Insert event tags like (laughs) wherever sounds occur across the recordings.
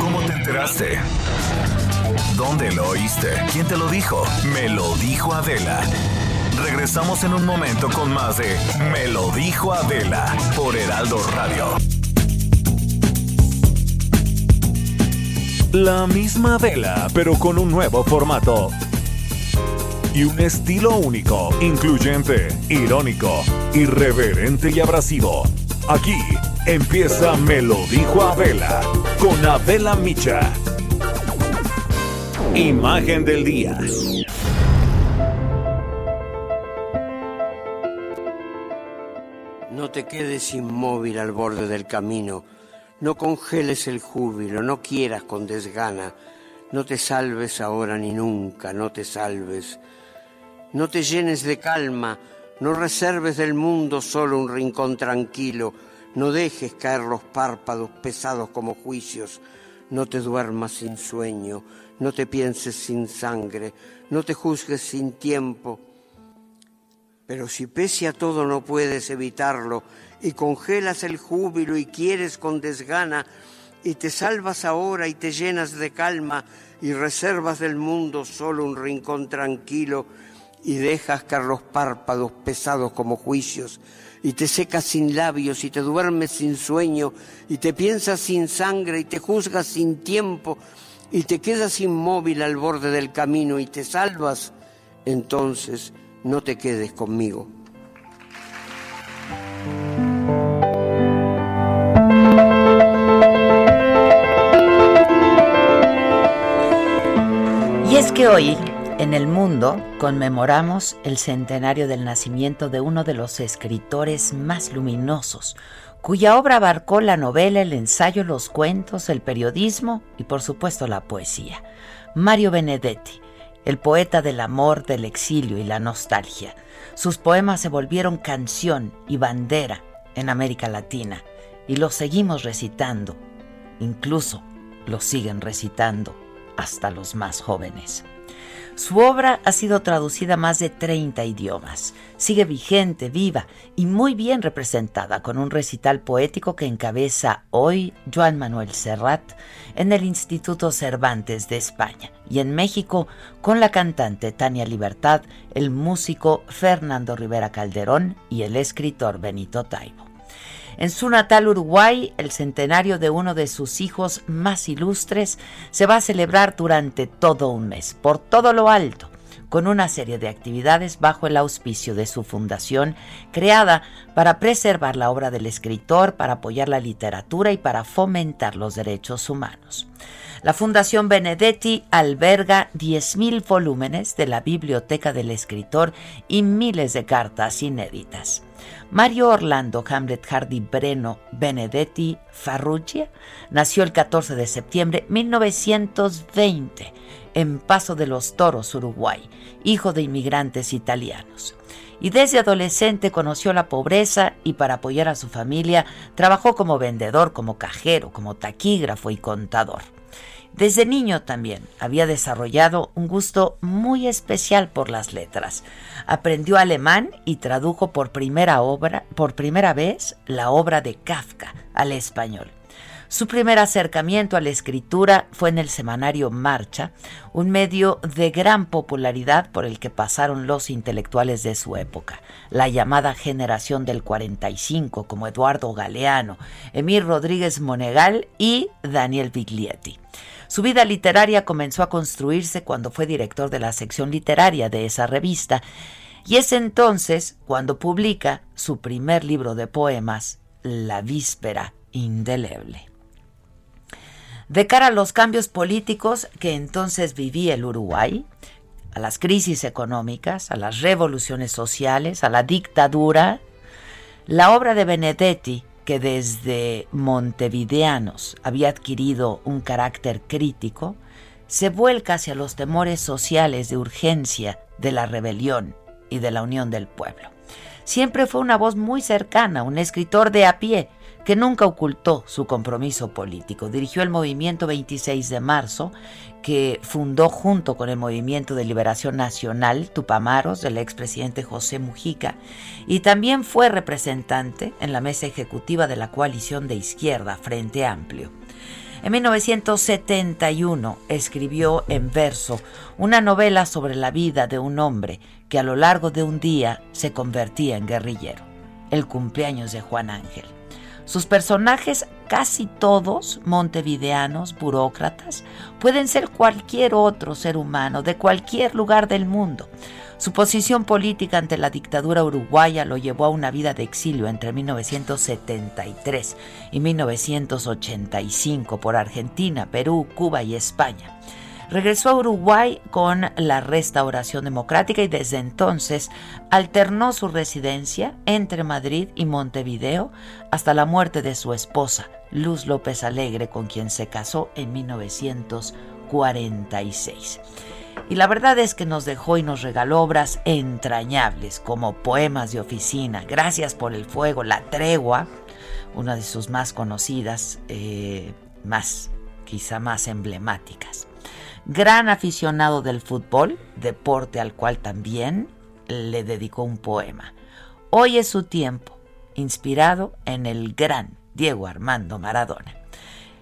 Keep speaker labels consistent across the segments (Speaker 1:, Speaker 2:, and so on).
Speaker 1: ¿Cómo te enteraste? ¿Dónde lo oíste? ¿Quién te lo dijo? Me lo dijo Adela. Regresamos en un momento con más de Me lo dijo Adela por Heraldo Radio. La misma Adela, pero con un nuevo formato. Y un estilo único, incluyente, irónico, irreverente y abrasivo. Aquí empieza Me lo dijo Adela con Adela Micha. Imagen del día.
Speaker 2: No te quedes inmóvil al borde del camino, no congeles el júbilo, no quieras con desgana, no te salves ahora ni nunca, no te salves, no te llenes de calma, no reserves del mundo solo un rincón tranquilo, no dejes caer los párpados pesados como juicios, no te duermas sin sueño, no te pienses sin sangre, no te juzgues sin tiempo, pero si pese a todo no puedes evitarlo y congelas el júbilo y quieres con desgana y te salvas ahora y te llenas de calma y reservas del mundo solo un rincón tranquilo y dejas caer los párpados pesados como juicios y te secas sin labios y te duermes sin sueño y te piensas sin sangre y te juzgas sin tiempo y te quedas inmóvil al borde del camino y te salvas, entonces no te quedes conmigo.
Speaker 3: Y es que hoy en el mundo conmemoramos el centenario del nacimiento de uno de los escritores más luminosos, cuya obra abarcó la novela, el ensayo, los cuentos, el periodismo y por supuesto la poesía. Mario Benedetti, el poeta del amor, del exilio y la nostalgia. Sus poemas se volvieron canción y bandera en América Latina y los seguimos recitando, incluso los siguen recitando hasta los más jóvenes. Su obra ha sido traducida a más de 30 idiomas. Sigue vigente, viva y muy bien representada con un recital poético que encabeza hoy Joan Manuel Serrat en el Instituto Cervantes de España y en México con la cantante Tania Libertad, el músico Fernando Rivera Calderón y el escritor Benito Taibo. En su natal Uruguay, el centenario de uno de sus hijos más ilustres se va a celebrar durante todo un mes, por todo lo alto, con una serie de actividades bajo el auspicio de su fundación, creada para preservar la obra del escritor, para apoyar la literatura y para fomentar los derechos humanos. La Fundación Benedetti alberga 10.000 volúmenes de la biblioteca del escritor y miles de cartas inéditas. Mario Orlando Hamlet Hardy Breno Benedetti Farrugia nació el 14 de septiembre de 1920 en Paso de los Toros, Uruguay, hijo de inmigrantes italianos. Y desde adolescente conoció la pobreza y para apoyar a su familia trabajó como vendedor, como cajero, como taquígrafo y contador. Desde niño también había desarrollado un gusto muy especial por las letras. Aprendió alemán y tradujo por primera obra, por primera vez la obra de Kafka al español. Su primer acercamiento a la escritura fue en el semanario Marcha, un medio de gran popularidad por el que pasaron los intelectuales de su época, la llamada generación del 45, como Eduardo Galeano, Emir Rodríguez Monegal y Daniel Biglietti. Su vida literaria comenzó a construirse cuando fue director de la sección literaria de esa revista, y es entonces cuando publica su primer libro de poemas, La Víspera Indeleble. De cara a los cambios políticos que entonces vivía el Uruguay, a las crisis económicas, a las revoluciones sociales, a la dictadura, la obra de Benedetti, que desde montevideanos había adquirido un carácter crítico, se vuelca hacia los temores sociales de urgencia de la rebelión y de la unión del pueblo. Siempre fue una voz muy cercana, un escritor de a pie, que nunca ocultó su compromiso político. Dirigió el movimiento 26 de marzo, que fundó junto con el Movimiento de Liberación Nacional Tupamaros del expresidente José Mujica, y también fue representante en la mesa ejecutiva de la coalición de izquierda Frente Amplio. En 1971 escribió en verso una novela sobre la vida de un hombre que a lo largo de un día se convertía en guerrillero, el cumpleaños de Juan Ángel. Sus personajes, casi todos montevideanos, burócratas, pueden ser cualquier otro ser humano de cualquier lugar del mundo. Su posición política ante la dictadura uruguaya lo llevó a una vida de exilio entre 1973 y 1985 por Argentina, Perú, Cuba y España. Regresó a Uruguay con la restauración democrática y desde entonces alternó su residencia entre Madrid y Montevideo hasta la muerte de su esposa, Luz López Alegre, con quien se casó en 1946. Y la verdad es que nos dejó y nos regaló obras entrañables como poemas de oficina, Gracias por el fuego, La tregua, una de sus más conocidas, eh, más, quizá más emblemáticas gran aficionado del fútbol, deporte al cual también le dedicó un poema. Hoy es su tiempo, inspirado en el gran Diego Armando Maradona.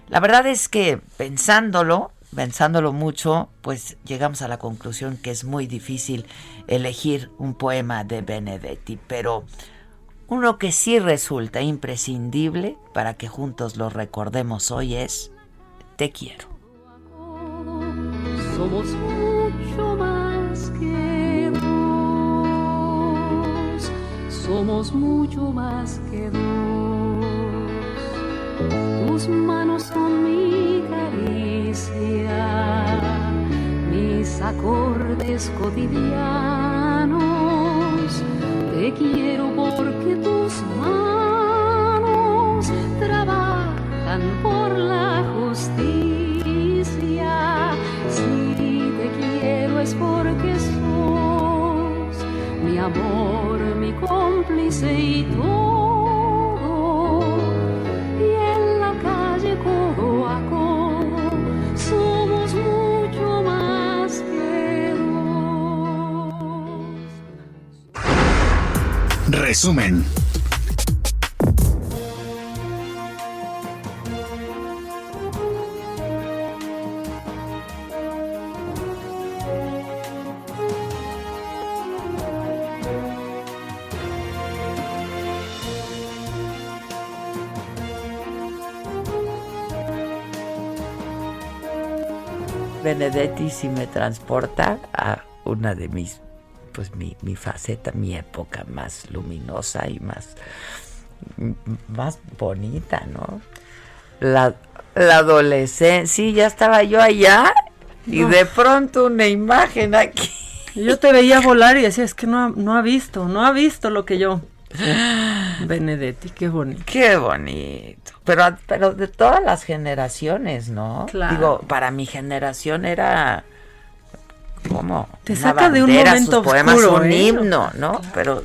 Speaker 3: La verdad es que pensándolo, pensándolo mucho, pues llegamos a la conclusión que es muy difícil elegir un poema de Benedetti, pero uno que sí resulta imprescindible para que juntos lo recordemos hoy es Te quiero
Speaker 4: somos mucho más que dos, somos mucho más que dos. Tus manos son mi caricia, mis acordes cotidianos. Te quiero porque tus manos trabajan por la justicia es porque sos mi amor, mi cómplice y todo. Y en la calle codo a codo somos mucho más que dos.
Speaker 1: Resumen.
Speaker 3: Benedetti sí me transporta a una de mis, pues mi, mi faceta, mi época más luminosa y más, más bonita, ¿no? La, la adolescencia, sí, ya estaba yo allá y de pronto una imagen aquí.
Speaker 5: Yo te veía volar y decía, es que no no ha visto, no ha visto lo que yo. (gasps) Benedetti, qué bonito.
Speaker 3: Qué bonito. Pero, pero de todas las generaciones, ¿no?
Speaker 5: Claro.
Speaker 3: Digo, para mi generación era como
Speaker 5: Te
Speaker 3: una
Speaker 5: saca de un
Speaker 3: bandera,
Speaker 5: momento
Speaker 3: sus poemas,
Speaker 5: oscuro,
Speaker 3: un
Speaker 5: ¿eh?
Speaker 3: himno, ¿no? Pero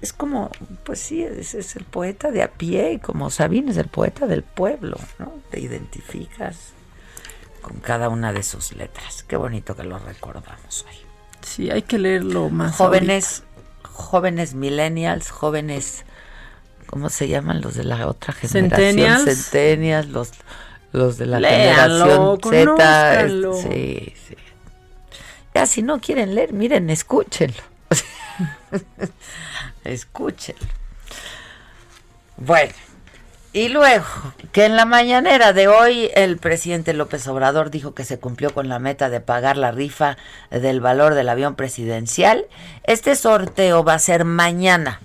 Speaker 3: es como, pues sí, es, es el poeta de a pie, como Sabine es el poeta del pueblo, ¿no? Te identificas con cada una de sus letras. Qué bonito que lo recordamos hoy.
Speaker 5: Sí, hay que leerlo más.
Speaker 3: Jóvenes, jóvenes millennials, jóvenes, ¿cómo se llaman los de la otra generación?
Speaker 5: Centennials.
Speaker 3: Centennials, los, los de la
Speaker 5: Léanlo,
Speaker 3: generación Z.
Speaker 5: conózcanlo.
Speaker 3: es- Sí, sí. Ya si no quieren leer, miren, escúchenlo. (laughs) escúchenlo. Bueno, y luego, que en la mañanera de hoy el presidente López Obrador dijo que se cumplió con la meta de pagar la rifa del valor del avión presidencial. Este sorteo va a ser mañana,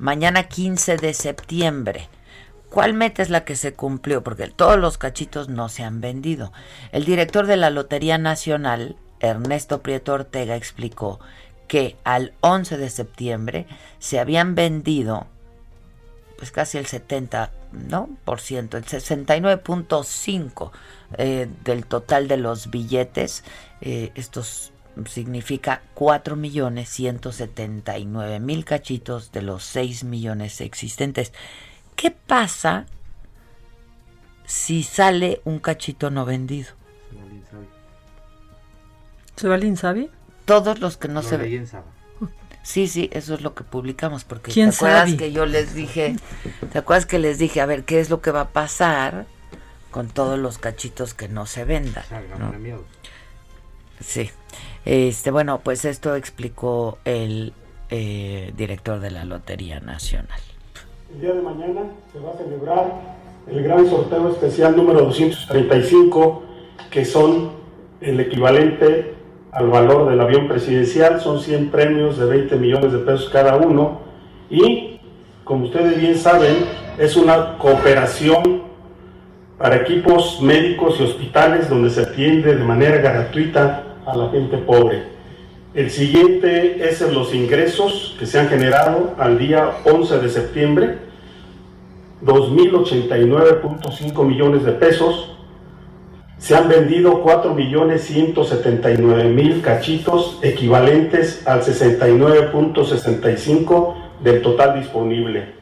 Speaker 3: mañana 15 de septiembre. ¿Cuál meta es la que se cumplió? Porque todos los cachitos no se han vendido. El director de la Lotería Nacional, Ernesto Prieto Ortega, explicó que al 11 de septiembre se habían vendido pues casi el 70, ¿no? Por ciento, el 69.5 eh, del total de los billetes. Eh, estos significa 4 millones 179 mil cachitos de los 6 millones existentes. ¿Qué pasa si sale un cachito no vendido?
Speaker 5: ¿Se va al Insabi?
Speaker 3: Todos los que no, se ven. Sí, sí, eso es lo que publicamos, porque
Speaker 5: ¿Quién
Speaker 3: te acuerdas
Speaker 5: sabe?
Speaker 3: que yo les dije, ¿te acuerdas que les dije, a ver, qué es lo que va a pasar con todos los cachitos que no se vendan? ¿no? Sí. Este, bueno, pues esto explicó el eh, director de la Lotería Nacional.
Speaker 6: El día de mañana se va a celebrar el gran sorteo especial número 235, que son el equivalente al valor del avión presidencial, son 100 premios de 20 millones de pesos cada uno y, como ustedes bien saben, es una cooperación para equipos médicos y hospitales donde se atiende de manera gratuita a la gente pobre. El siguiente es los ingresos que se han generado al día 11 de septiembre, 2.089.5 millones de pesos. Se han vendido 4.179.000 cachitos equivalentes al 69.65 del total disponible.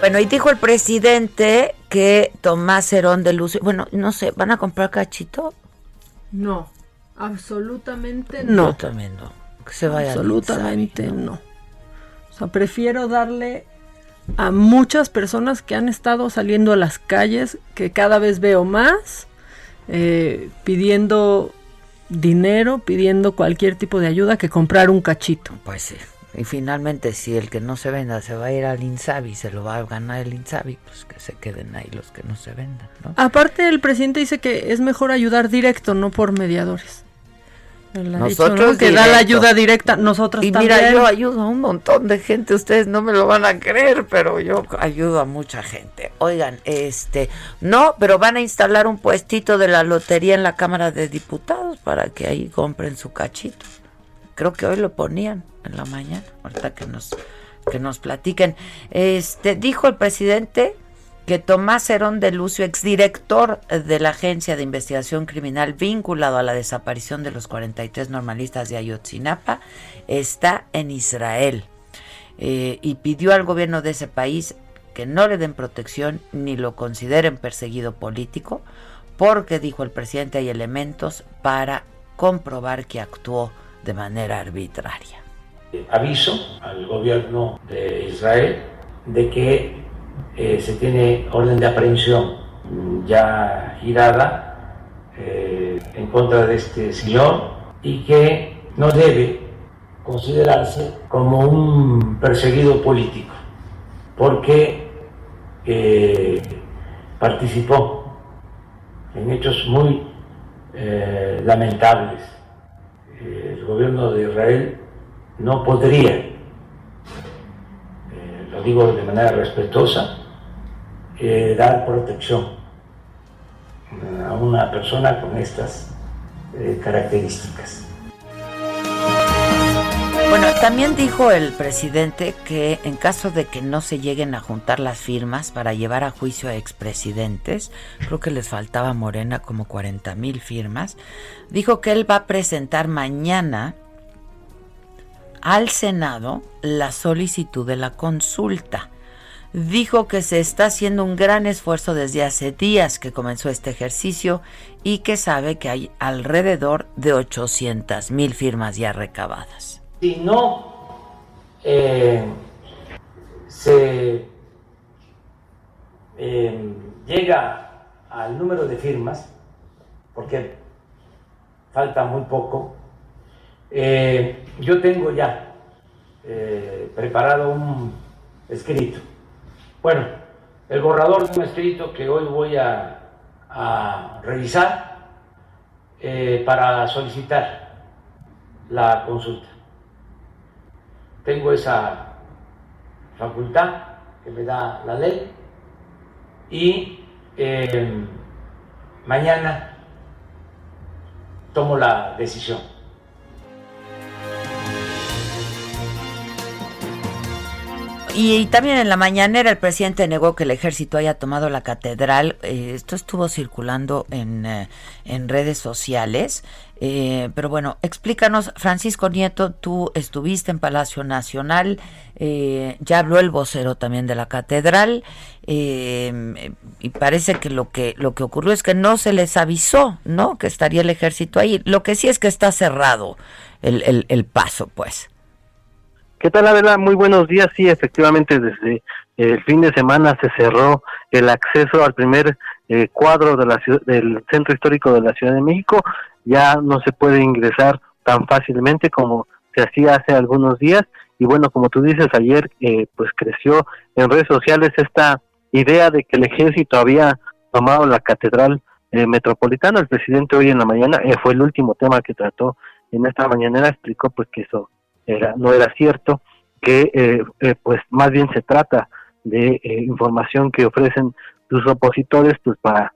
Speaker 3: Bueno, y dijo el presidente que Tomás Herón de Lucio, bueno, no sé, ¿van a comprar cachito?
Speaker 5: No, absolutamente no.
Speaker 3: también no. Que se vaya
Speaker 5: Absolutamente
Speaker 3: Insabi,
Speaker 5: no. O sea, prefiero darle a muchas personas que han estado saliendo a las calles, que cada vez veo más, eh, pidiendo dinero, pidiendo cualquier tipo de ayuda, que comprar un cachito.
Speaker 3: Pues sí. Y finalmente, si el que no se venda se va a ir al Insabi, se lo va a ganar el Insabi, pues que se queden ahí los que no se vendan, ¿no?
Speaker 5: Aparte, el presidente dice que es mejor ayudar directo, no por mediadores. Dicho,
Speaker 3: Nosotros
Speaker 5: ¿no? que da la ayuda directa, nosotros
Speaker 3: Y
Speaker 5: también.
Speaker 3: mira, yo ayudo a un montón de gente, ustedes no me lo van a creer, pero yo ayudo a mucha gente. Oigan, este, no, pero van a instalar un puestito de la lotería en la Cámara de Diputados para que ahí compren su cachito. Creo que hoy lo ponían en la mañana, ahorita que nos que nos platiquen. Este, dijo el presidente que Tomás Herón de Lucio, exdirector de la Agencia de Investigación Criminal vinculado a la desaparición de los 43 normalistas de Ayotzinapa, está en Israel eh, y pidió al gobierno de ese país que no le den protección ni lo consideren perseguido político, porque, dijo el presidente, hay elementos para comprobar que actuó de manera arbitraria.
Speaker 7: Aviso al gobierno de Israel de que eh, se tiene orden de aprehensión mm, ya girada eh, en contra de este señor y que no debe considerarse como un perseguido político porque eh, participó en hechos muy eh, lamentables. Eh, el gobierno de Israel no podría, eh, lo digo de manera respetuosa, eh, dar protección eh, a una persona con estas características.
Speaker 3: Bueno, también dijo el presidente que en caso de que no se lleguen a juntar las firmas para llevar a juicio a expresidentes, creo que les faltaba Morena como 40 mil firmas, dijo que él va a presentar mañana al Senado la solicitud de la consulta. Dijo que se está haciendo un gran esfuerzo desde hace días que comenzó este ejercicio y que sabe que hay alrededor de 800 mil firmas ya recabadas.
Speaker 7: Si no eh, se eh, llega al número de firmas, porque falta muy poco, eh, yo tengo ya eh, preparado un escrito. Bueno, el borrador de un escrito que hoy voy a, revisar eh, para solicitar la consulta. Tengo esa facultad que me da la ley y mañana tomo la decisión.
Speaker 3: Y, también en la mañanera el presidente negó que el ejército haya tomado la catedral. Eh, esto estuvo circulando en, eh, en redes sociales. Eh, pero bueno, explícanos, Francisco Nieto, tú estuviste en Palacio Nacional, ya habló el vocero también de la catedral, y parece que lo que lo que ocurrió es que no se les avisó, ¿no? Que estaría el ejército ahí. Lo que sí es que está cerrado el, el, el paso, pues.
Speaker 8: ¿Qué tal, Adela? Muy buenos días. Sí, efectivamente, desde el fin de semana se cerró el acceso al primer eh, cuadro de la del centro histórico de la Ciudad de México. Ya no se puede ingresar tan fácilmente como se hacía hace algunos días. Y bueno, como tú dices, ayer eh, pues creció en redes sociales esta idea de que el ejército había tomado la catedral eh, metropolitana. El presidente hoy en la mañana, fue el último tema que trató en esta mañanera, explicó pues que eso no era cierto, que eh, eh, pues más bien se trata de eh, información que ofrecen sus opositores pues para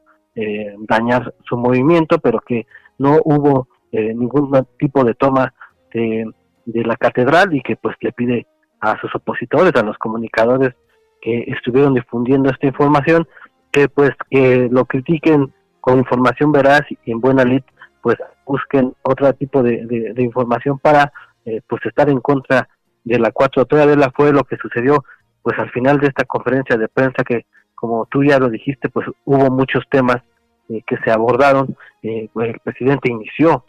Speaker 8: dañar su movimiento, pero que no hubo ningún tipo de toma de, la catedral y que pues le pide a sus opositores, a los comunicadores que estuvieron difundiendo esta información, que pues que lo critiquen con información veraz y en buena lid, pues busquen otro tipo de, de información para eh, pues estar en contra de la 4T de la fue lo que sucedió pues al final de esta conferencia de prensa que como tú ya lo dijiste pues hubo muchos temas eh, que se abordaron eh, pues, el presidente inició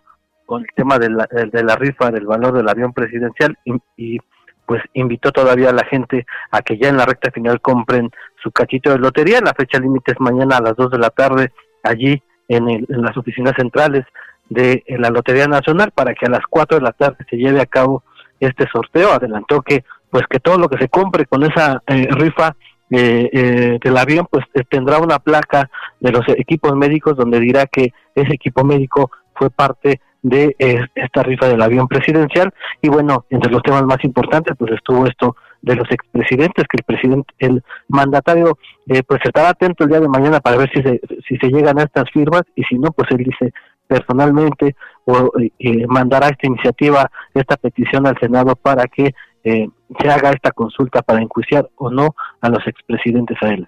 Speaker 8: con el tema de la, de la rifa del valor del avión presidencial y, pues invitó todavía a la gente a que ya en la recta final compren su cachito de lotería. La fecha límite es mañana a las 2 de la tarde allí en, en las oficinas centrales de la Lotería Nacional para que a las 4 de la tarde se lleve a cabo este sorteo. Adelantó que pues que todo lo que se compre con esa eh, rifa eh, eh, del avión pues tendrá una placa de los equipos médicos donde dirá que ese equipo médico fue parte de esta rifa del avión presidencial y bueno entre los temas más importantes pues estuvo esto de los expresidentes que el presidente el mandatario pues estará atento el día de mañana para ver si se si se llegan a estas firmas y si no pues él dice personalmente o eh, mandará esta iniciativa, esta petición al Senado para que eh, se haga esta consulta para enjuiciar o no a los expresidentes a él.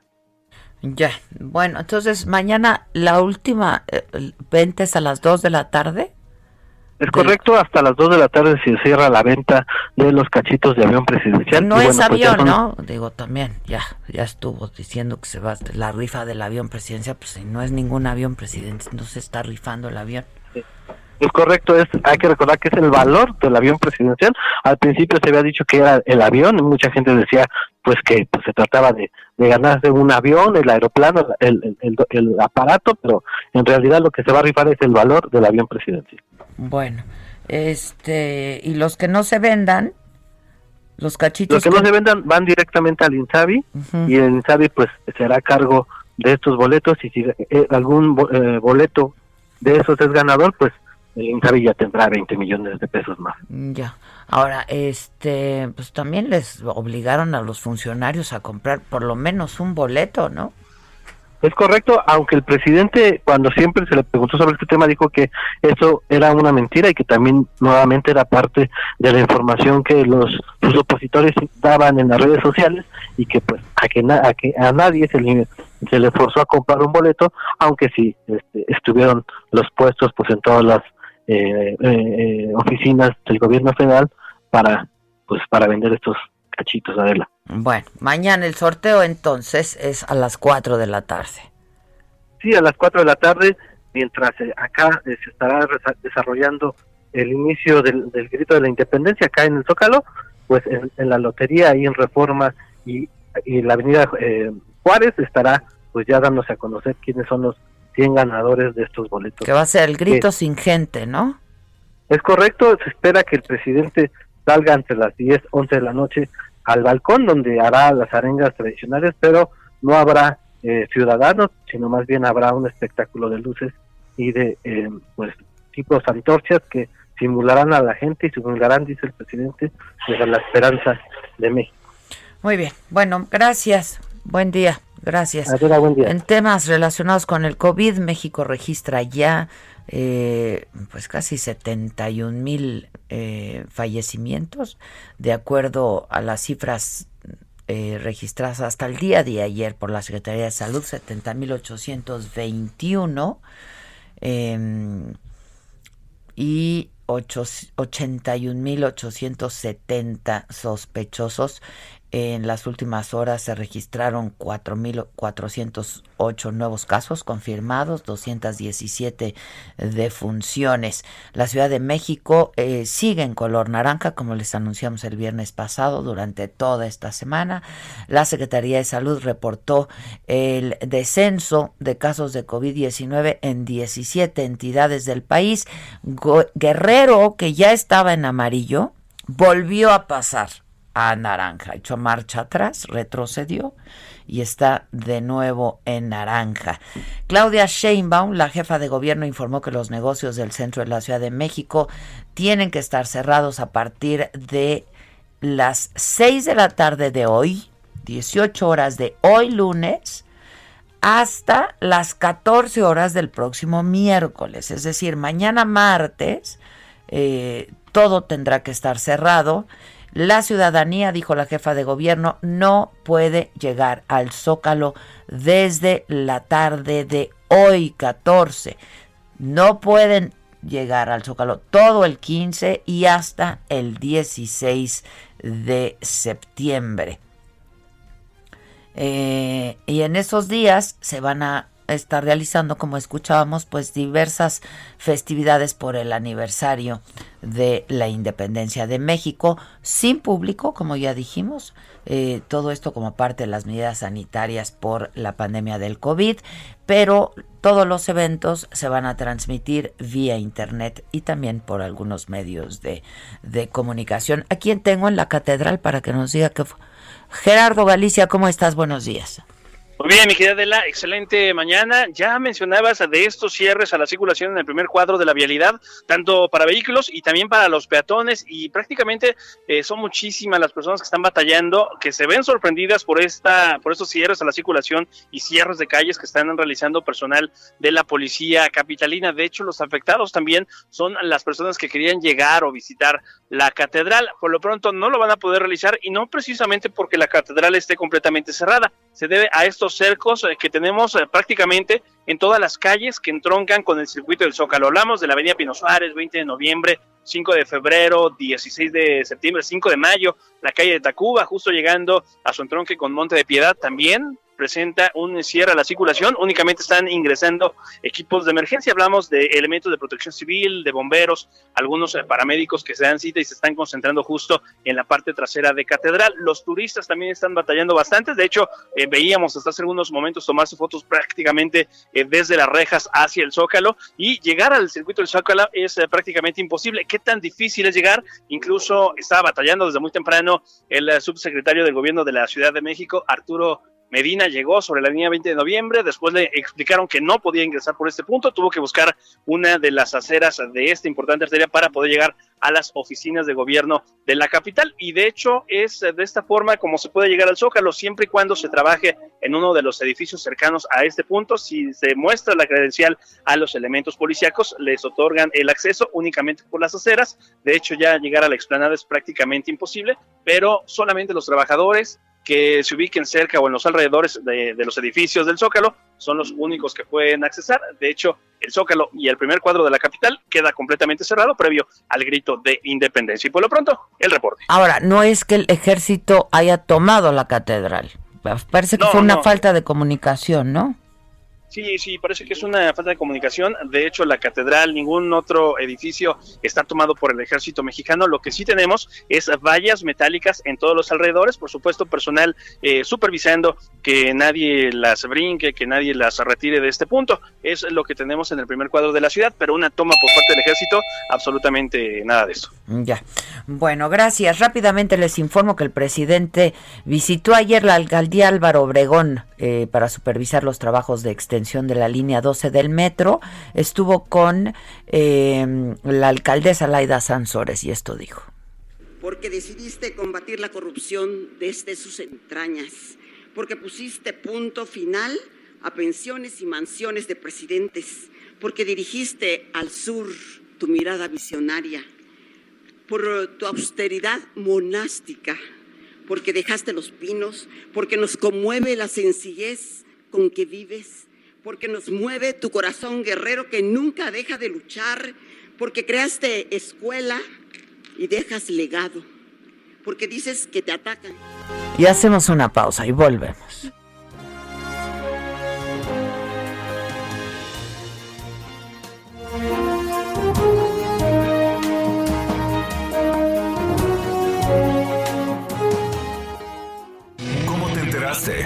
Speaker 3: Ya, bueno, entonces mañana la última eh, venta a las 2 de la tarde.
Speaker 8: Es correcto, hasta las 2 de la tarde se cierra la venta de los cachitos de avión presidencial.
Speaker 3: No es pues, avión, ¿no? Digo, también, ya, ya estuvo diciendo que se va la rifa del avión presidencial, pues si no es ningún avión presidencial, no se está rifando el avión.
Speaker 8: Es correcto, es, hay que recordar que es el valor del avión presidencial. Al principio se había dicho que era el avión, y mucha gente decía pues que pues, se trataba de, de ganarse un avión, el aeroplano, el, el, el aparato, pero en realidad lo que se va a rifar es el valor del avión presidencial.
Speaker 3: Bueno, este, y los que no se vendan, los cachitos.
Speaker 8: Los que, no se vendan van directamente al Insabi y el Insabi pues será cargo de estos boletos y si eh, algún eh, boleto de esos es ganador, pues el Insabi ya tendrá 20 millones de pesos más.
Speaker 3: Ya. Ahora, este, pues también les obligaron a los funcionarios a comprar por lo menos un boleto, ¿no?
Speaker 8: Es correcto, aunque el presidente cuando siempre se le preguntó sobre este tema dijo que eso era una mentira y que también nuevamente era parte de la información que los sus opositores daban en las redes sociales y que pues a que, a, que a nadie se le, se le forzó a comprar un boleto, aunque sí este, estuvieron los puestos pues en todas las eh, eh, oficinas del gobierno federal para pues para vender estos cachitos, Adela.
Speaker 3: Bueno, mañana el sorteo entonces es a las 4 de la tarde.
Speaker 8: Sí, a las 4 de la tarde, mientras eh, acá eh, se estará desarrollando el inicio del, grito de la independencia acá en el Zócalo, pues en, la lotería ahí en Reforma y, y la avenida eh, Juárez estará pues ya dándose a conocer quiénes son los 100 ganadores de estos boletos.
Speaker 3: Que va a ser el grito sin gente, ¿no?
Speaker 8: Es correcto, se espera que el presidente salga entre las 10, 11 de la noche al balcón donde hará las arengas tradicionales, pero no habrá eh, ciudadanos, sino más bien habrá un espectáculo de luces y de eh, pues tipos antorchas que simularán a la gente y simularán, dice el presidente, desde la esperanza de México.
Speaker 3: Muy bien, bueno, gracias, buen día, gracias.
Speaker 8: buen día.
Speaker 3: En temas relacionados con el COVID, México registra ya eh, pues casi 71 mil eh, fallecimientos, de acuerdo a las cifras eh, registradas hasta el día de ayer por la Secretaría de Salud, 70 mil 821 em, y 81.870 sospechosos en las últimas horas se registraron 4.408 nuevos casos confirmados, 217 defunciones. La Ciudad de México eh, sigue en color naranja, como les anunciamos el viernes pasado, durante toda esta semana. La Secretaría de Salud reportó el descenso de casos de COVID-19 en 17 entidades del país. Guerrero, que ya estaba en amarillo, volvió a pasar a naranja. Echó marcha atrás, retrocedió y está de nuevo en naranja. Claudia Sheinbaum, la jefa de gobierno, informó que los negocios del centro de la Ciudad de México tienen que estar cerrados a partir de las 6 de la tarde de hoy, 18 horas de hoy lunes, hasta las 14 horas del próximo miércoles. Es decir, mañana martes eh, todo tendrá que estar cerrado la ciudadanía, dijo la jefa de gobierno, no puede llegar al Zócalo desde la tarde de hoy 14. No pueden llegar al Zócalo todo el 15 y hasta el 16 de septiembre. Eh, y en esos días se van a estar realizando, como escuchábamos, pues diversas festividades por el aniversario de la independencia de México, sin público, como ya dijimos, eh, todo esto como parte de las medidas sanitarias por la pandemia del COVID, pero todos los eventos se van a transmitir vía internet y también por algunos medios de, de comunicación. ¿A quién tengo en la catedral para que nos diga que fue? Gerardo Galicia, ¿cómo estás? Buenos días.
Speaker 9: Muy bien, mi querida Adela, excelente mañana. Ya mencionabas de estos cierres a la circulación en el primer cuadro de la vialidad, tanto para vehículos y también para los peatones, y prácticamente eh, son muchísimas las personas que están batallando, que se ven sorprendidas por esta, por estos cierres a la circulación y cierres de calles que están realizando personal de la policía capitalina. De hecho, los afectados también son las personas que querían llegar o visitar la catedral. Por lo pronto no lo van a poder realizar y no precisamente porque la catedral esté completamente cerrada, se debe a estos cercos eh, que tenemos eh, prácticamente en todas las calles que entroncan con el circuito del Zócalo. Hablamos de la Avenida Pino Suárez, 20 de noviembre, 5 de febrero, 16 de septiembre, 5 de mayo, la calle de Tacuba, justo llegando a su entronque con Monte de Piedad también, presenta un cierre a la circulación, únicamente están ingresando equipos de emergencia, hablamos de elementos de protección civil, de bomberos, algunos eh, paramédicos que se dan cita y se están concentrando justo en la parte trasera de Catedral. Los turistas también están batallando bastante, de hecho eh, veíamos hasta hace algunos momentos tomarse fotos prácticamente eh, desde las rejas hacia el Zócalo y llegar al circuito del Zócalo es prácticamente imposible. ¿Qué tan difícil es llegar? Incluso estaba batallando desde muy temprano el subsecretario del gobierno de la Ciudad de México, Arturo Medina llegó sobre la línea 20 de noviembre, después le explicaron que no podía ingresar por este punto, tuvo que buscar una de las aceras de esta importante arteria para poder llegar a las oficinas de gobierno de la capital. Y de hecho es de esta forma como se puede llegar al Zócalo siempre y cuando se trabaje en uno de los edificios cercanos a este punto, si se muestra la credencial a los elementos policíacos les otorgan el acceso únicamente por las aceras, de hecho ya llegar a la explanada es prácticamente imposible, pero solamente los trabajadores que se ubiquen cerca o en los alrededores de, los edificios del Zócalo son los únicos que pueden accesar. De hecho, el Zócalo y el primer cuadro de la capital queda completamente cerrado previo al grito de independencia. Y por lo pronto, el reporte.
Speaker 3: Ahora, no es que el ejército haya tomado la catedral. Parece que fue una falta de comunicación, ¿no?
Speaker 9: Sí, sí, parece que es una falta de comunicación. De hecho, la catedral, ningún otro edificio está tomado por el ejército mexicano. Lo que sí tenemos es vallas metálicas en todos los alrededores, por supuesto, personal eh, supervisando que nadie las brinque, que nadie las retire de este punto. Es lo que tenemos en el primer cuadro de la ciudad, pero una toma por parte del ejército, absolutamente nada de eso.
Speaker 3: Ya. Bueno, gracias. Rápidamente les informo que el presidente visitó ayer la alcaldía Álvaro Obregón eh, para supervisar los trabajos de extensión de la línea 12 del metro, estuvo con eh, la alcaldesa Laida Sansores y esto dijo.
Speaker 10: Porque decidiste combatir la corrupción desde sus entrañas, porque pusiste punto final a pensiones y mansiones de presidentes, porque dirigiste al sur tu mirada visionaria, por tu austeridad monástica, porque dejaste los pinos, porque nos conmueve la sencillez con que vives, porque nos mueve tu corazón guerrero que nunca deja de luchar, porque creaste escuela y dejas legado, porque dices que te atacan.
Speaker 3: Y hacemos una pausa y volvemos.
Speaker 1: ¿Cómo te enteraste?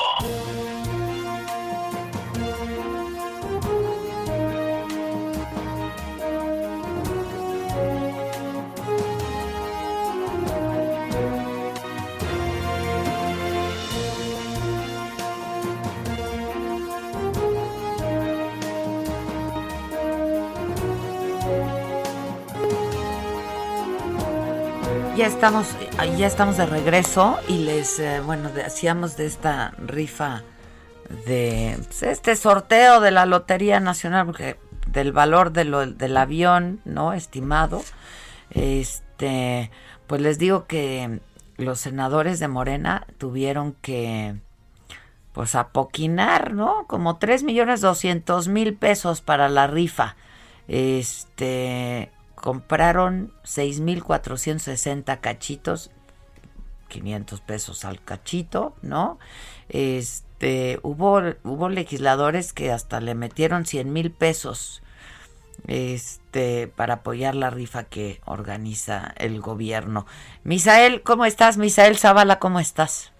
Speaker 3: Ya estamos, ya estamos de regreso y les, eh, bueno, hacíamos de esta rifa de pues, este sorteo de la Lotería Nacional, porque del valor de lo- del avión, ¿no? Estimado. Este, pues les digo que los senadores de Morena tuvieron que, pues, apoquinar, ¿no? Como 3 millones 200 mil pesos para la rifa. Este, compraron 6.460 cachitos, 500 pesos al cachito, ¿no? Este, hubo, hubo legisladores que hasta le metieron 100 mil pesos este, para apoyar la rifa que organiza el gobierno. Misael, ¿cómo estás? Misael Zavala, ¿cómo estás?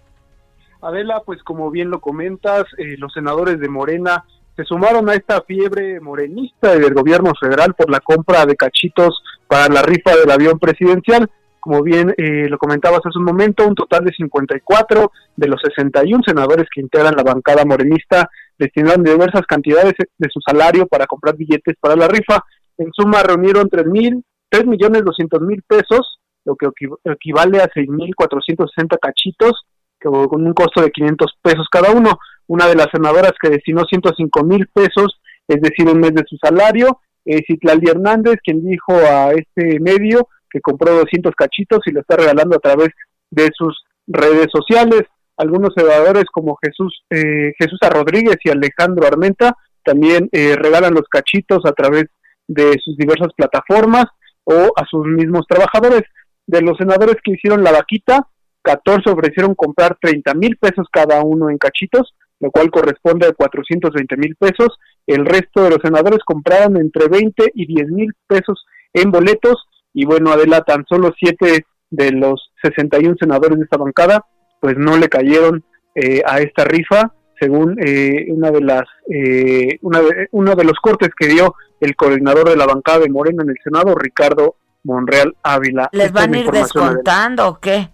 Speaker 11: Adela, pues como bien lo comentas, eh, los senadores de Morena se sumaron a esta fiebre morenista del gobierno federal por la compra de cachitos para la rifa del avión presidencial. Como bien eh, lo comentabas hace un momento, un total de 54 de los 61 senadores que integran la bancada morenista destinaron diversas cantidades de su salario para comprar billetes para la rifa. En suma, reunieron 3 mil, 3 millones 200 mil pesos, lo que equi- equivale a 6 mil 460 cachitos, con un costo de 500 pesos cada uno. Una de las senadoras que destinó 105 mil pesos, es decir, un mes de su salario, es Citlali Hernández, quien dijo a este medio que compró 200 cachitos y lo está regalando a través de sus redes sociales. Algunos senadores como Jesús eh, Jesús A. Rodríguez y Alejandro Armenta también eh, regalan los cachitos a través de sus diversas plataformas o a sus mismos trabajadores. De los senadores que hicieron la vaquita, 14 ofrecieron comprar 30 mil pesos cada uno en cachitos, lo cual corresponde a 420 mil pesos. El resto de los senadores compraron entre 20 y 10 mil pesos en boletos. Y bueno, Adela, tan solo 7 de los 61 senadores de esta bancada, pues no le cayeron eh, a esta rifa, según eh, una de las eh, una de- uno de los cortes que dio el coordinador de la bancada de Morena en el Senado, Ricardo Monreal Ávila.
Speaker 3: ¿Les
Speaker 11: Esta
Speaker 3: van a ir
Speaker 11: Adela.
Speaker 3: descontando o qué?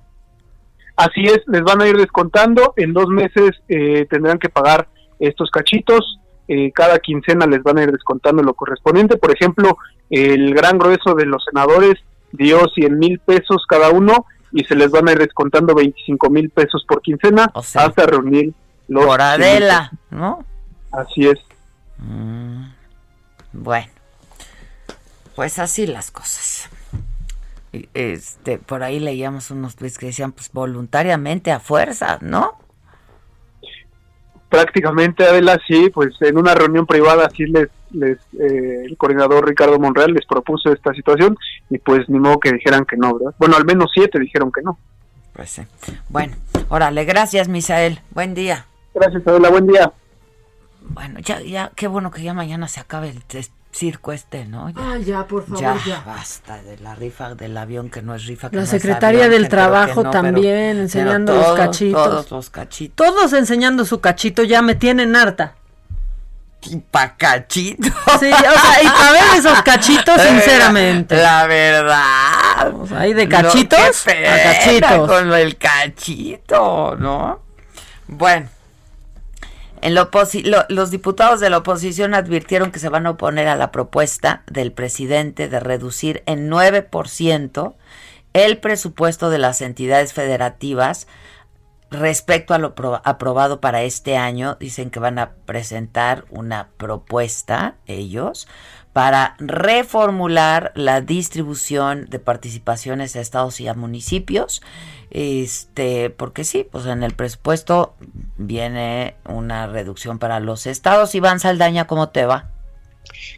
Speaker 11: Así es, les van a ir descontando. En dos meses eh, tendrán que pagar estos cachitos. eh, cada quincena les van a ir descontando lo correspondiente. Por ejemplo, el gran grueso de los senadores dio 100 mil pesos cada uno y se les van a ir descontando 25 mil pesos por quincena hasta reunir los...
Speaker 3: Por
Speaker 11: 100,000
Speaker 3: Adela, ¿no?
Speaker 11: Así es.
Speaker 3: Mm, Bueno, pues así las cosas. Este, por ahí leíamos unos tweets que decían, pues voluntariamente a fuerza, ¿no?
Speaker 11: Prácticamente, Adela, sí, pues en una reunión privada sí les, les eh, el coordinador Ricardo Monreal les propuso esta situación y pues ni modo que dijeran que no, ¿verdad? Bueno, al menos siete dijeron que no.
Speaker 3: Pues sí. Bueno, órale, gracias, Misael. Buen día.
Speaker 11: Gracias, Adela, buen día.
Speaker 3: Bueno, ya, ya, qué bueno que ya mañana se acabe el circo este, ¿no?
Speaker 5: Ya, ah, ya, por favor, ya,
Speaker 3: Basta de la rifa del avión que no es rifa.
Speaker 5: la secretaria del trabajo también enseñando los cachitos.
Speaker 3: Todos los cachitos.
Speaker 5: Todos enseñando su cachito, ya me tienen harta.
Speaker 3: Y pa' cachitos.
Speaker 5: Sí, o sea, y para ver esos cachitos, (laughs) sinceramente.
Speaker 3: La verdad.
Speaker 5: O sea, hay de cachitos a cachitos.
Speaker 3: Con el cachito, ¿no? Bueno. En los diputados de la oposición advirtieron que se van a oponer a la propuesta del presidente de reducir en 9% el presupuesto de las entidades federativas respecto a lo aprobado para este año. Dicen que van a presentar una propuesta ellos para reformular la distribución de participaciones a estados y a municipios este, porque sí, pues en el presupuesto viene una reducción para los estados. Iván Saldaña, ¿cómo te va?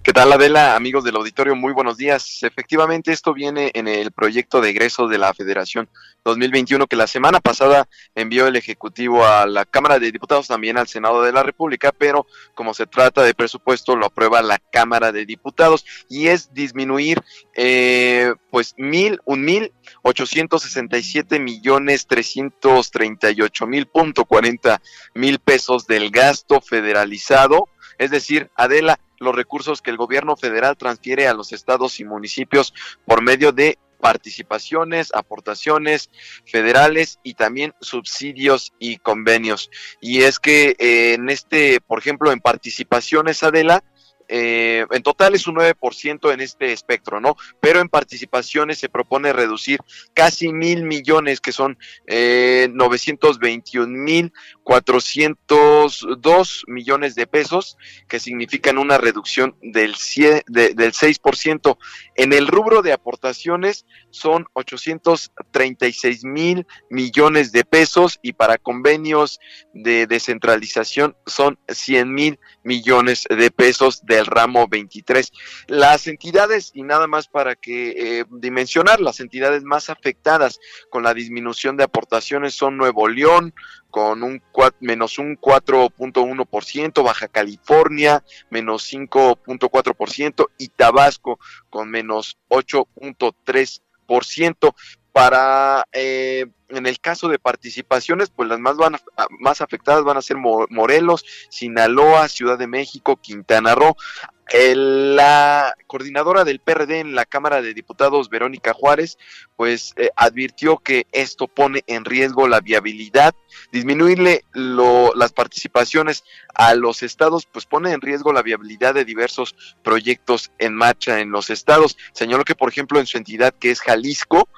Speaker 12: ¿Qué tal, Adela? Amigos del auditorio, muy buenos días. Efectivamente, esto viene en el proyecto de egreso de la Federación 2021 que la semana pasada envió el Ejecutivo a la Cámara de Diputados, también al Senado de la República, pero como se trata de presupuesto, lo aprueba la Cámara de Diputados y es disminuir, eh, pues, mil, un mil ochocientos sesenta y siete millones trescientos treinta y ocho mil punto cuarenta mil pesos del gasto federalizado, es decir, Adela, los recursos que el gobierno federal transfiere a los estados y municipios por medio de participaciones, aportaciones federales y también subsidios y convenios. Y es que eh, en este, por ejemplo, en participaciones, Adela, eh, en total es un 9% en este espectro, ¿no? Pero en participaciones se propone reducir casi mil millones, que son eh, 921 mil 402 millones de pesos, que significan una reducción del, del 6%. En el rubro de aportaciones son 836 mil millones de pesos y para convenios de descentralización son 100 mil millones de pesos del ramo 23. Las entidades, y nada más para que eh, dimensionar, las entidades más afectadas con la disminución de aportaciones son Nuevo León, con un menos un 4.1%, Baja California menos 5.4% y Tabasco con menos 8.3%. Para eh, en el caso de participaciones, pues las más van más afectadas van a ser Morelos, Sinaloa, Ciudad de México, Quintana Roo. la coordinadora del PRD en la Cámara de Diputados, Verónica Juárez, pues eh, advirtió que esto pone en riesgo la viabilidad, disminuirle las participaciones a los estados, pues pone en riesgo la viabilidad de diversos proyectos en marcha en los estados. Señaló que, por ejemplo, en su entidad que es Jalisco,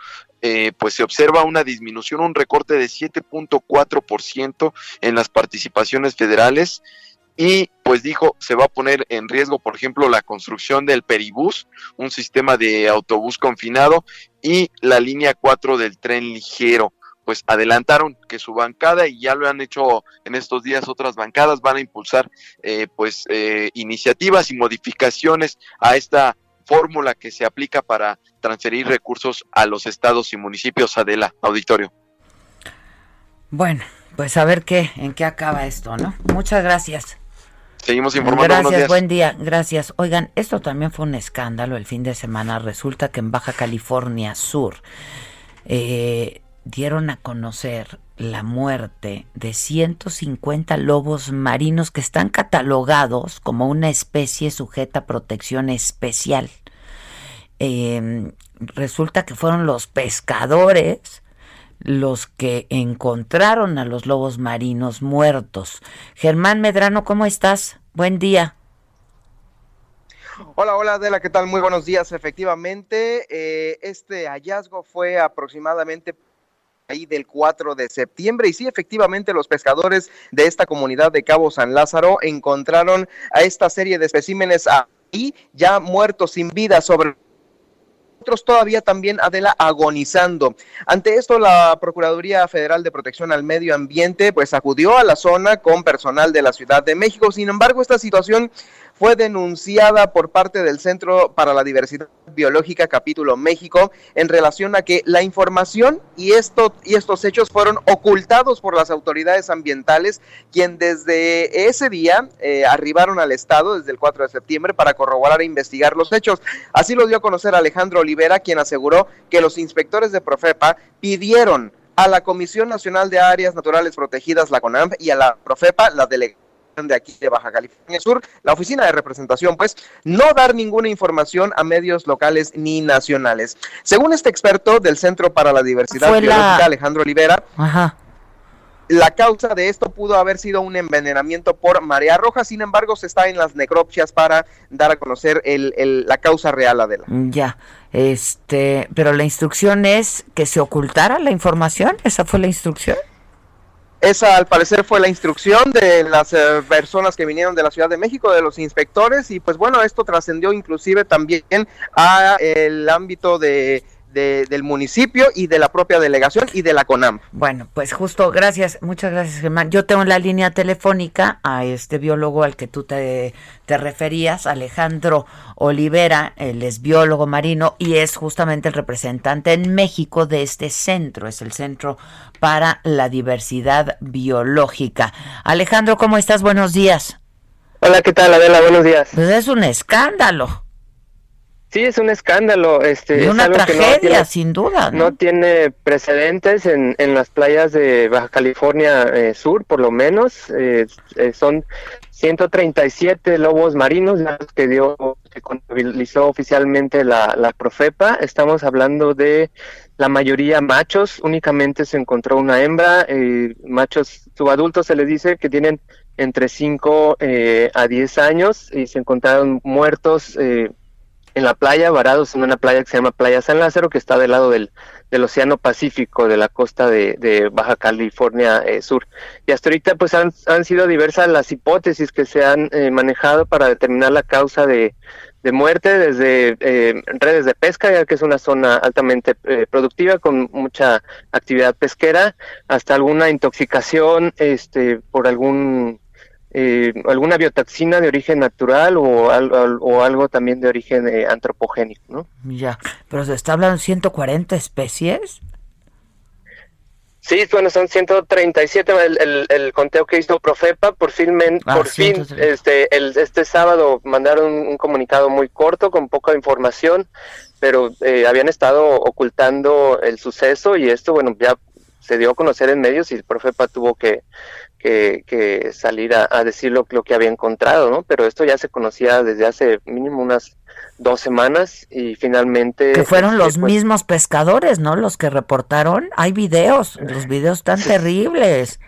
Speaker 12: eh, pues se observa una disminución, un recorte de 7.4% en las participaciones federales y pues dijo se va a poner en riesgo, por ejemplo, la construcción del Peribús, un sistema de autobús confinado y la línea 4 del tren ligero. Pues adelantaron que su bancada, y ya lo han hecho en estos días otras bancadas, van a impulsar eh, pues eh, iniciativas y modificaciones a esta fórmula que se aplica para transferir recursos a los estados y municipios, Adela, auditorio.
Speaker 3: Bueno, pues a ver qué, en qué acaba esto, ¿no? Muchas gracias.
Speaker 12: Seguimos informando.
Speaker 3: Gracias, buen día, gracias. Oigan, esto también fue un escándalo el fin de semana. Resulta que en Baja California Sur eh, dieron a conocer la muerte de 150 lobos marinos que están catalogados como una especie sujeta a protección especial. Em, resulta que fueron los pescadores los que encontraron a los lobos marinos muertos. Germán Medrano, ¿cómo estás? Buen día.
Speaker 13: Hola, hola Adela, ¿qué tal? Muy buenos días. Efectivamente, eh, este hallazgo fue aproximadamente ahí del 4 de septiembre. Y sí, efectivamente, los pescadores de esta comunidad de Cabo San Lázaro encontraron a esta serie de especímenes ahí ya muertos sin vida sobre otros todavía también Adela agonizando. Ante esto, la Procuraduría Federal de Protección al Medio Ambiente pues acudió a la zona con personal de la Ciudad de México. Sin embargo, esta situación fue denunciada por parte del Centro para la Diversidad Biológica Capítulo México en relación a que la información y, esto, y estos hechos fueron ocultados por las autoridades ambientales, quien desde ese día eh, arribaron al Estado desde el 4 de septiembre para corroborar e investigar los hechos. Así lo dio a conocer Alejandro Olivera, quien aseguró que los inspectores de Profepa pidieron a la Comisión Nacional de Áreas Naturales Protegidas, la CONAMP, y a la Profepa, la delegación de aquí de Baja California Sur, la oficina de representación, pues, no dar ninguna información a medios locales ni nacionales. Según este experto del Centro para la Diversidad Biológica, Alejandro Olivera, la causa de esto pudo haber sido un envenenamiento por marea roja, sin embargo, se está en las necropsias para dar a conocer el, la causa real, Adela.
Speaker 3: Ya, este, pero la instrucción es que se ocultara la información, ¿esa fue la instrucción?
Speaker 13: Esa al parecer fue la instrucción de las eh, personas que vinieron de la Ciudad de México, de los inspectores, y pues bueno, esto trascendió inclusive también a el ámbito de del municipio y de la propia delegación y de la CONAM.
Speaker 3: Bueno, pues justo, gracias, muchas gracias Germán. Yo tengo en la línea telefónica a este biólogo al que tú te, te referías, Alejandro Olivera, él es biólogo marino y es justamente el representante en México de este centro, es el Centro para la Diversidad Biológica. Alejandro, ¿cómo estás? Buenos días.
Speaker 14: Hola, ¿qué tal, Adela? Buenos días.
Speaker 3: Pues es un escándalo.
Speaker 14: Sí, es un escándalo. Este,
Speaker 3: y una tragedia, sin duda.
Speaker 14: ¿no? tiene precedentes en, en las playas de Baja California eh, Sur, por lo menos. Eh, eh, son 137 lobos marinos que dio, que contabilizó oficialmente la, la Profepa. Estamos hablando de la mayoría machos. Únicamente se encontró una hembra. machos subadultos se les dice que tienen entre 5 a 10 años y se encontraron muertos. Eh, en la playa, varados en una playa que se llama Playa San Lázaro, que está del lado del, del Océano Pacífico, de la costa de, de Baja California eh, Sur. Y hasta ahorita pues han, han, sido diversas las hipótesis que se han eh, manejado para determinar la causa de, de muerte, desde eh, redes de pesca, ya que es una zona altamente productiva con mucha actividad pesquera, hasta alguna intoxicación este, por algún eh, alguna biotoxina de origen natural o, o algo también de origen eh, antropogénico, ¿no?
Speaker 3: Ya, pero se está hablando de 140 especies.
Speaker 14: Sí, bueno, son 137 el, el, el conteo que hizo Profepa. Por fin, ah, por fin este, el, este sábado mandaron un, comunicado muy corto con poca información, pero eh, habían estado ocultando el suceso y esto, bueno, ya se dio a conocer en medios y Profepa tuvo que, que, salir a, decir lo, que había encontrado, ¿no? Pero esto ya se conocía desde hace mínimo unas dos semanas y finalmente...
Speaker 3: Que fueron este, los pues mismos pescadores, ¿no? Los que reportaron. Hay videos, los videos están terribles.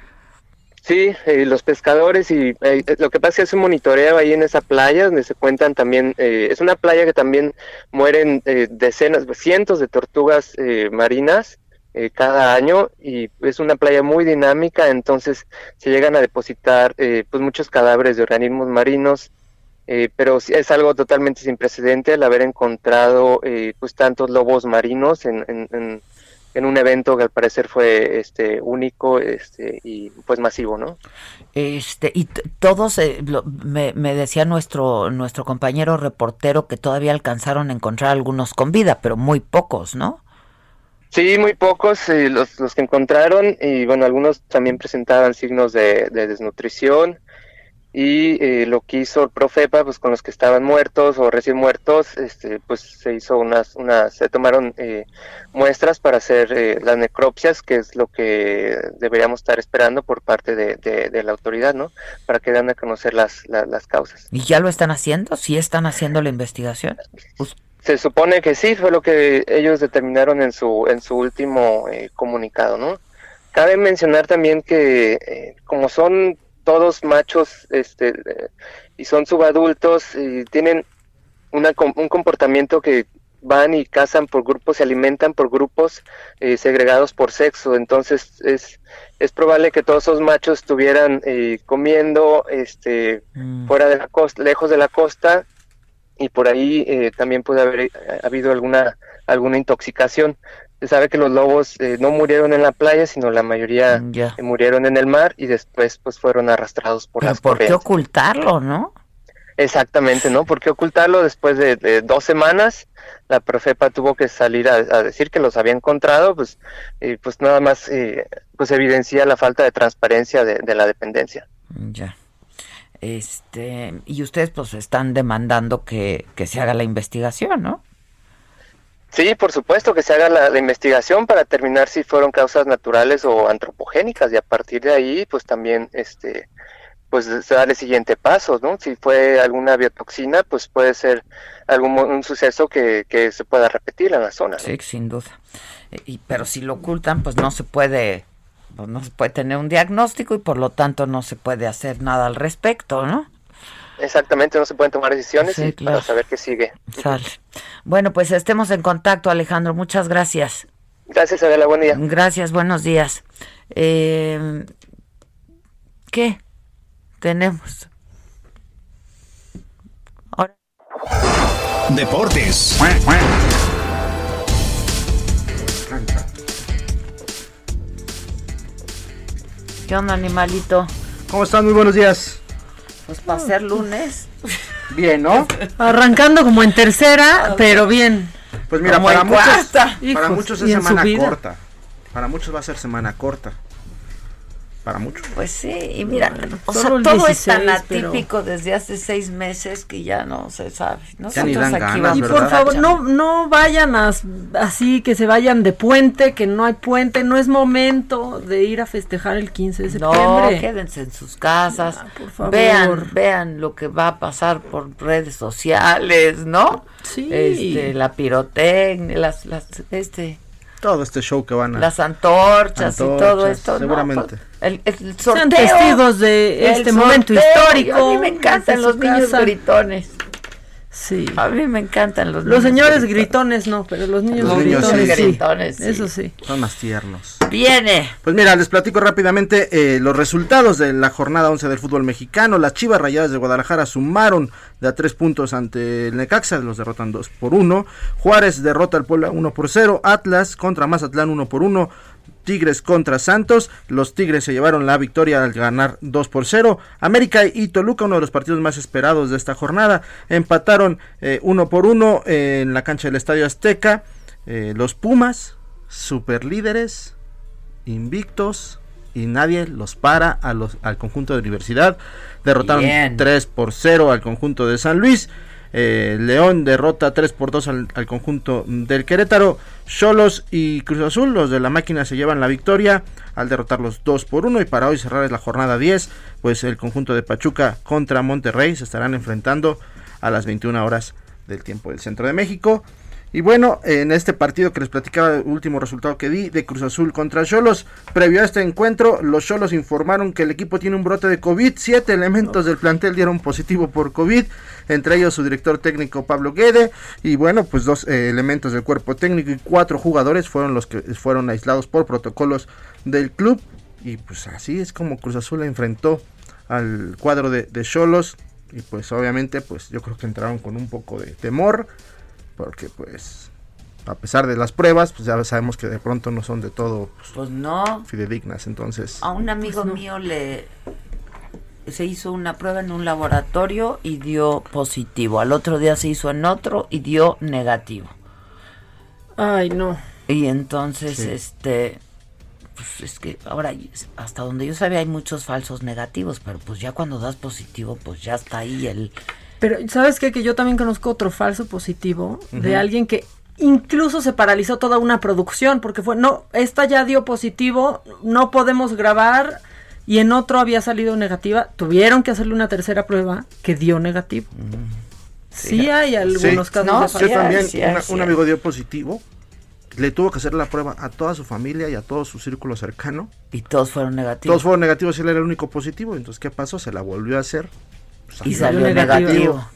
Speaker 14: Sí, eh, los pescadores y eh, lo que pasa es que es un monitoreo ahí en esa playa donde se cuentan también, eh, es una playa que también mueren decenas, cientos de tortugas marinas eh, cada año y es una playa muy dinámica, entonces se llegan a depositar eh, pues muchos cadáveres de organismos marinos, eh, pero es algo totalmente sin precedente el haber encontrado pues tantos lobos marinos en, en, en, un evento que al parecer fue este único este y pues masivo, ¿no?
Speaker 3: Este y todos me, me decía nuestro nuestro compañero reportero que todavía alcanzaron a encontrar algunos con vida, pero muy pocos, ¿no?
Speaker 14: Sí, muy pocos eh, los, los que encontraron y bueno, algunos también presentaban signos de, desnutrición y eh, lo que hizo el Profepa, pues con los que estaban muertos o recién muertos, este, pues se hizo unas, unas se tomaron eh, muestras para hacer las necropsias, que es lo que deberíamos estar esperando por parte de, de, la autoridad, ¿no? Para que den a conocer las, las, causas.
Speaker 3: ¿Y ya lo están haciendo? ¿Sí están haciendo la investigación?
Speaker 14: Se supone que sí, fue lo que ellos determinaron en su, en su último eh, comunicado, ¿no? Cabe mencionar también que eh, como son todos machos este, eh, y son subadultos y tienen una, un comportamiento que van y cazan por grupos, se alimentan por grupos segregados por sexo, entonces es, es probable que todos esos machos estuvieran comiendo este, mm. fuera de la costa, lejos de la costa y por ahí eh, también puede haber eh, habido alguna alguna intoxicación. Se sabe que los lobos eh, no murieron en la playa, sino la mayoría murieron en el mar y después pues fueron arrastrados por las
Speaker 3: ¿Por qué ocultarlo, no?
Speaker 14: Exactamente, ¿no? ¿Por qué ocultarlo después de, dos semanas? La Profepa tuvo que salir a, decir que los había encontrado, pues, pues nada más, eh, pues evidencia la falta de transparencia de, la dependencia.
Speaker 3: Ya. Este, y ustedes pues están demandando que, que se haga la investigación, ¿no?
Speaker 14: Sí, por supuesto que se haga la, investigación para determinar si fueron causas naturales o antropogénicas y a partir de ahí, pues también, este, pues se da el siguiente paso, ¿no? Si fue alguna biotoxina, pues puede ser algún un suceso que, que se pueda repetir en la zona.
Speaker 3: Sí, sin duda. Y, pero si lo ocultan, pues no se puede, no se puede tener un diagnóstico y por lo tanto no se puede hacer nada al respecto, ¿no?
Speaker 14: Exactamente, no se pueden tomar decisiones y para saber qué sigue.
Speaker 3: Sale. Bueno, pues estemos en contacto, Alejandro. Muchas gracias.
Speaker 14: Gracias, Adela. Buen día.
Speaker 3: Gracias, buenos días. Eh, ¿Qué tenemos?
Speaker 15: Ahora. Deportes.
Speaker 3: ¿Qué onda, animalito?
Speaker 16: ¿Cómo están? Muy buenos días.
Speaker 3: Pues para ser lunes.
Speaker 16: Bien, ¿no?
Speaker 5: Arrancando como en tercera, pero bien.
Speaker 16: Pues mira, para muchos, para muchos es semana corta. Para muchos va a ser semana corta para muchos.
Speaker 3: Pues sí, y mira, o sea, todo es tan atípico desde hace seis meses que ya no se sabe.
Speaker 16: Nosotros aquí ganas,
Speaker 5: y por favor, no, no vayan así, que se vayan de puente, que no hay puente, no es momento de ir a festejar el 15 de septiembre.
Speaker 3: No, quédense en sus casas, ah, por favor. vean, vean lo que va a pasar por redes sociales, ¿no?
Speaker 5: Sí.
Speaker 3: Este, la pirotecnia, las, las, este
Speaker 16: todo este show que van a
Speaker 3: las antorchas, y todo esto
Speaker 16: seguramente
Speaker 3: el,
Speaker 5: Sean testigos de este momento histórico
Speaker 3: a mí me encantan los niños gritones Sí. A mí me encantan los
Speaker 5: Los señores gritones. no, pero los niños, gritones, sí. Eso sí.
Speaker 16: Son más tiernos.
Speaker 3: Viene.
Speaker 16: Pues mira, les platico rápidamente eh, los resultados de la jornada 11 del fútbol mexicano. Las Chivas Rayadas de Guadalajara sumaron de a tres puntos ante el Necaxa, los derrotan 2 por 1. Juárez derrota al Puebla 1 por 0. Atlas contra Mazatlán 1 por 1. Tigres contra Santos. Los Tigres se llevaron la victoria al ganar 2 por 0. América y Toluca, uno de los partidos más esperados de esta jornada, empataron 1 eh, por 1 en la cancha del Estadio Azteca. Eh, los Pumas, super líderes, invictos, y nadie los para a los, al conjunto de universidad. Derrotaron 3 por 0 al conjunto de San Luis. Eh, León derrota 3 por 2 al, conjunto del Querétaro. Cholos y Cruz Azul, los de la máquina, se llevan la victoria al derrotarlos 2 por 1. Y para hoy cerrar es la jornada 10, pues el conjunto de Pachuca contra Monterrey se estarán enfrentando a las 21 horas del tiempo del centro de México. Y bueno, en este partido que les platicaba, el último resultado que di de Cruz Azul contra Cholos, previo a este encuentro, los Cholos informaron que el equipo tiene un brote de COVID. Siete elementos del plantel dieron positivo por COVID, entre ellos su director técnico Pablo Guede. Y bueno, pues dos eh, elementos del cuerpo técnico y cuatro jugadores fueron los que fueron aislados por protocolos del club. Y pues así es como Cruz Azul enfrentó al cuadro de Cholos. Y pues obviamente, pues yo creo que entraron con un poco de temor porque pues a pesar de las pruebas, pues ya sabemos que de pronto no son de todo
Speaker 3: pues, pues no
Speaker 16: fidedignas, entonces
Speaker 3: a un amigo pues mío le se hizo una prueba en un laboratorio y dio positivo. Al otro día se hizo en otro y dio negativo.
Speaker 5: Ay, no.
Speaker 3: Y entonces este pues es que ahora hasta donde yo sabía hay muchos falsos negativos, pero pues ya cuando das positivo, pues ya está ahí el
Speaker 5: pero, ¿sabes qué? Que yo también conozco otro falso positivo de alguien que incluso se paralizó toda una producción porque fue, no, esta ya dio positivo, no podemos grabar y en otro había salido negativa. Tuvieron que hacerle una tercera prueba que dio negativo. Sí, hay algunos casos
Speaker 16: Yo también, un amigo dio positivo le tuvo que hacer la prueba a toda su familia y a todo su círculo cercano.
Speaker 3: Y todos fueron negativos.
Speaker 16: Todos fueron negativos y él era el único positivo. Entonces, ¿qué pasó? Se la volvió a hacer
Speaker 3: y salió negativo.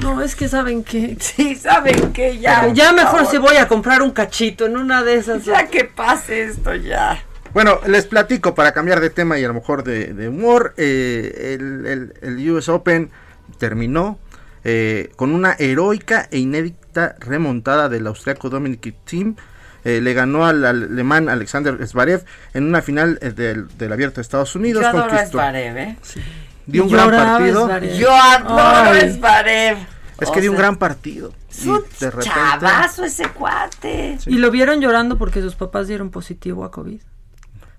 Speaker 5: No, es que saben que. (laughs)
Speaker 3: Sí, saben que ya.
Speaker 5: ya mejor si voy a comprar un cachito en una de esas.
Speaker 3: Ya que pase esto, ya.
Speaker 16: Bueno, les platico para cambiar de tema y a lo mejor de, humor. Eh, el, US Open terminó eh, con una heroica e inédita remontada del austriaco Dominic Thiem. Eh, le ganó al alemán Alexander Zverev en una final del, del Abierto de Estados Unidos.
Speaker 3: Yo adoro Zverev, ¿eh?
Speaker 16: Dio un gran partido.
Speaker 3: Yo adoro. Zverev.
Speaker 16: Es que dio un gran partido.
Speaker 3: Es un chavazo ese cuate.
Speaker 5: Y lo vieron llorando porque sus papás dieron positivo a COVID.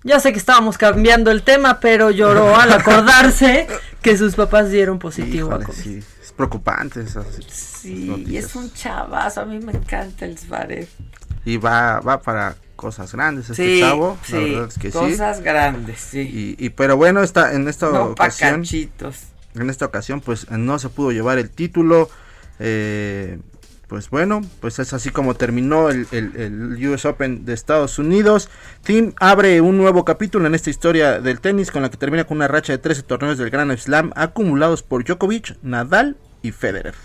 Speaker 5: Ya sé que estábamos cambiando el tema, pero lloró al (laughs) acordarse que sus papás dieron positivo
Speaker 16: híjole,
Speaker 5: a COVID.
Speaker 16: sí, es preocupante esas
Speaker 3: Sí, y es un chavazo. A mí me encanta el Zverev.
Speaker 16: Y va, va para cosas grandes este
Speaker 3: Sí,
Speaker 16: chavo. La
Speaker 3: sí,
Speaker 16: verdad es que sí.
Speaker 3: cosas grandes, sí.
Speaker 16: Y, y pero bueno, está en esta
Speaker 3: No
Speaker 16: ocasión. En esta ocasión, pues no se pudo llevar el título. eh, pues bueno, pues es así como terminó el, el- el US Open de Estados Unidos. Team abre un nuevo capítulo en esta historia del tenis con la que termina con una racha de 13 torneos del Grand Slam acumulados por Djokovic, Nadal y Federer.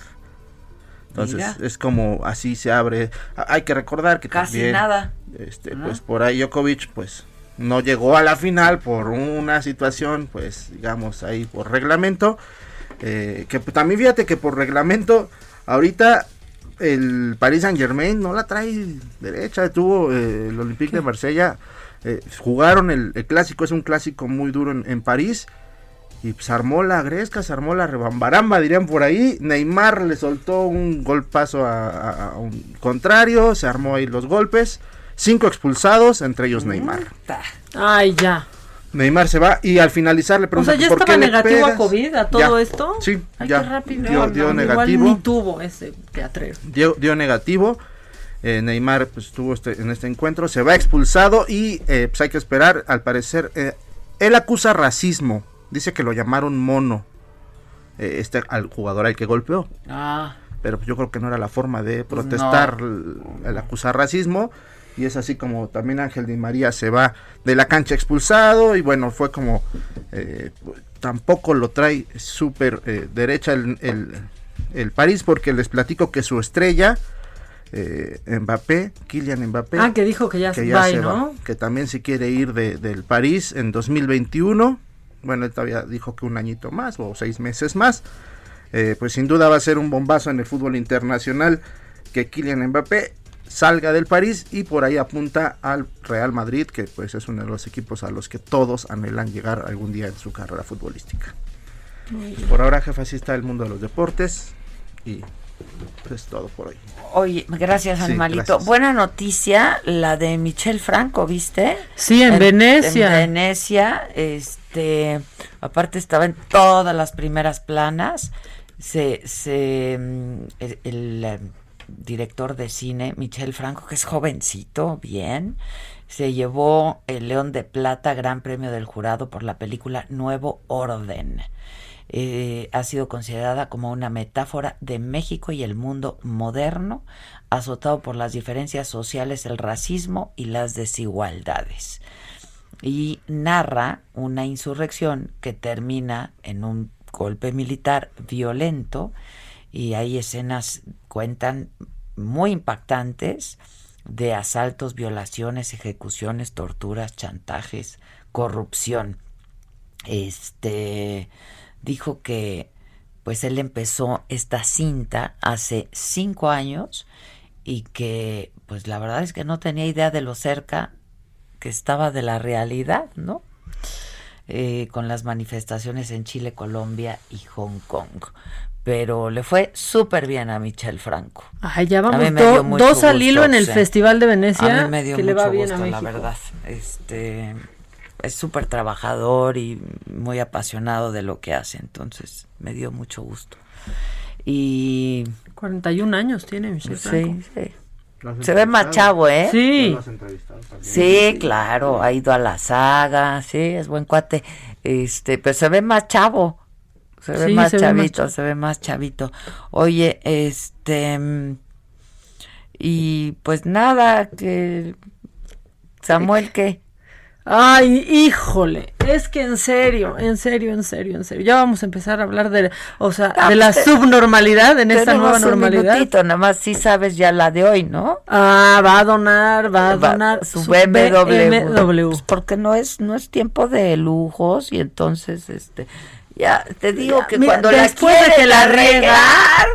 Speaker 16: Entonces
Speaker 3: Mira.
Speaker 16: es como así se abre. Hay que recordar que
Speaker 3: Casi
Speaker 16: también,
Speaker 3: nada.
Speaker 16: Este, pues por ahí Djokovic pues no llegó a la final por una situación pues digamos ahí por reglamento eh, que pues, también fíjate que por reglamento ahorita el Paris Saint Germain no la trae derecha tuvo eh, el Olympique de Marsella eh, jugaron el, el clásico es un clásico muy duro en, en París y se armó la gresca, se armó la rebambaramba, dirían por ahí. Neymar le soltó un golpazo a, a- a un contrario, se armó ahí los golpes. Cinco expulsados, entre ellos Neymar.
Speaker 5: Ay, ya.
Speaker 16: Neymar se va y al finalizar le
Speaker 5: O
Speaker 16: preguntan
Speaker 5: sea, ¿ya
Speaker 16: ¿por qué
Speaker 5: estaba negativo a
Speaker 16: pegas?".
Speaker 5: COVID a todo
Speaker 16: Ya.
Speaker 5: esto?
Speaker 16: Sí,
Speaker 5: Ay,
Speaker 16: ya.
Speaker 5: qué rápido.
Speaker 16: Dio, dio
Speaker 5: no,
Speaker 16: negativo.
Speaker 5: Igual ni tuvo ese teatrero.
Speaker 16: dio, dio negativo. Eh, Neymar pues, estuvo este, en este encuentro, se va expulsado y eh, pues hay que esperar. Al parecer, eh, él acusa racismo. Dice que lo llamaron mono. eh, este al jugador al que golpeó.
Speaker 3: Ah,
Speaker 16: Pero pues, yo creo que no era la forma de
Speaker 3: Pues
Speaker 16: protestar el, el acusar racismo. Y es así como también Ángel Di María se va de la cancha expulsado. Y bueno, fue como eh, tampoco lo trae súper eh, derecha el, el, el París. Porque les platico que su estrella, eh, Mbappé, Kylian Mbappé.
Speaker 5: Ah, que dijo que ya se
Speaker 16: ya se
Speaker 5: ¿no?
Speaker 16: va, que también se quiere ir de, del París en 2021. Bueno, él todavía dijo que un añito más o seis meses más. Pues sin duda va a ser un bombazo en el fútbol internacional que Kylian Mbappé salga del París y por ahí apunta al Real Madrid, que pues es uno de los equipos a los que todos anhelan llegar algún día en su carrera futbolística. Por ahora, jefe, así está el mundo de los deportes y pues es todo por hoy.
Speaker 3: Oye, gracias,
Speaker 16: Sí,
Speaker 3: animalito.
Speaker 16: gracias.
Speaker 3: Buena noticia, la de Michel Franco, ¿viste?
Speaker 5: Sí, en Venecia.
Speaker 3: En Venecia, este, aparte estaba en todas las primeras planas. Se, se, mm, el, el, director de cine, Michel Franco, que es jovencito, bien, se llevó el León de Plata, Gran Premio del Jurado, por la película Nuevo Orden. Eh, ha sido considerada como una metáfora de México y el mundo moderno, azotado por las diferencias sociales, el racismo y las desigualdades. Y narra una insurrección que termina en un golpe militar violento y hay escenas, cuentan, muy impactantes de asaltos, violaciones, ejecuciones, torturas, chantajes, corrupción. Este dijo que pues él empezó esta cinta hace cinco años y que pues la verdad es que no tenía idea de lo cerca que estaba de la realidad, ¿no? Eh, con las manifestaciones en Chile, Colombia y Hong Kong. Pero le fue súper bien a Michel Franco.
Speaker 5: Ay, ya
Speaker 3: A
Speaker 5: vamos
Speaker 3: mí me
Speaker 5: do- dos al hilo en el
Speaker 3: sí.
Speaker 5: Festival de Venecia.
Speaker 3: A mí me dio
Speaker 5: que
Speaker 3: mucho
Speaker 5: le va bien
Speaker 3: gusto,
Speaker 5: a
Speaker 3: la verdad. Este es súper trabajador y muy apasionado de lo que hace, entonces me dio mucho gusto. Y
Speaker 5: 41 años tiene Michelle
Speaker 3: Sí,
Speaker 5: Franco.
Speaker 3: sí. se ve más chavo, ¿eh?
Speaker 5: Sí.
Speaker 3: Sí, claro, ha ido a la saga, sí, es buen cuate. Este, pero se ve más chavo. Se ve
Speaker 5: Sí,
Speaker 3: más
Speaker 5: se ve más
Speaker 3: chavito, se ve más chavito. Oye, este y pues nada, que Samuel que
Speaker 5: Ay, híjole, es que en serio, en serio, en serio, en serio. Ya vamos a empezar a hablar de, o sea,
Speaker 3: Ah,
Speaker 5: de la
Speaker 3: pues,
Speaker 5: subnormalidad en esta nueva
Speaker 3: un
Speaker 5: normalidad.
Speaker 3: minutito, nada más sí sabes ya la de hoy, ¿no?
Speaker 5: Ah, va a donar, va a
Speaker 3: Va-
Speaker 5: donar
Speaker 3: su BMW,
Speaker 5: BMW.
Speaker 3: Pues porque no es no es tiempo de lujos y entonces este ya te digo que
Speaker 5: Mira,
Speaker 3: cuando la
Speaker 5: de
Speaker 3: quieres
Speaker 5: la
Speaker 3: regar,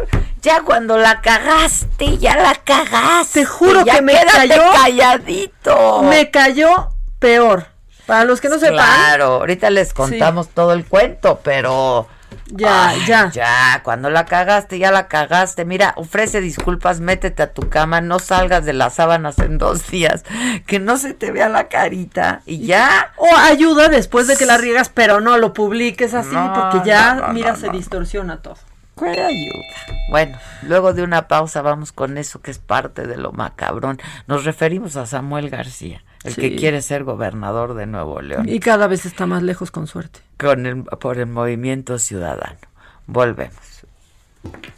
Speaker 3: ya cuando la cagaste, ya la cagaste.
Speaker 5: Te juro
Speaker 3: ya
Speaker 5: que me cayó-
Speaker 3: calladito.
Speaker 5: Me cayó peor Para los que no sepan.
Speaker 3: Claro, ahorita les contamos todo el cuento, pero
Speaker 5: Ya,
Speaker 3: Ay,
Speaker 5: ya.
Speaker 3: Ya, cuando la cagaste, ya la cagaste. Mira, ofrece disculpas, métete a tu cama, no salgas de las sábanas en dos días, que no se te vea la carita y ya.
Speaker 5: O ayuda después de que la riegas, pero no lo publiques así,
Speaker 3: No,
Speaker 5: porque ya,
Speaker 3: no, no,
Speaker 5: mira, se distorsiona todo.
Speaker 3: ¿Cuál ayuda? Bueno, luego de una pausa vamos con eso que es parte de lo macabrón. Nos referimos a Samuel García, el
Speaker 5: Sí.
Speaker 3: que quiere ser gobernador de Nuevo León.
Speaker 5: Y cada vez está más lejos con suerte.
Speaker 3: con el, por el movimiento ciudadano. Volvemos.
Speaker 15: Que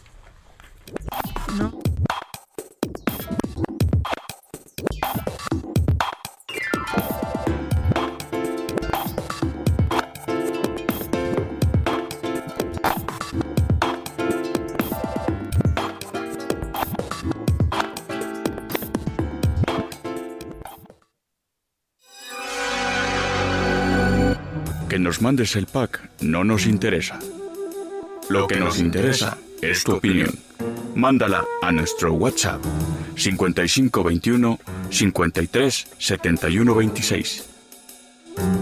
Speaker 15: nos mandes el pack no nos interesa. Lo que nos interesa es tu opinión. Mándala a nuestro WhatsApp 5521 53 71 26.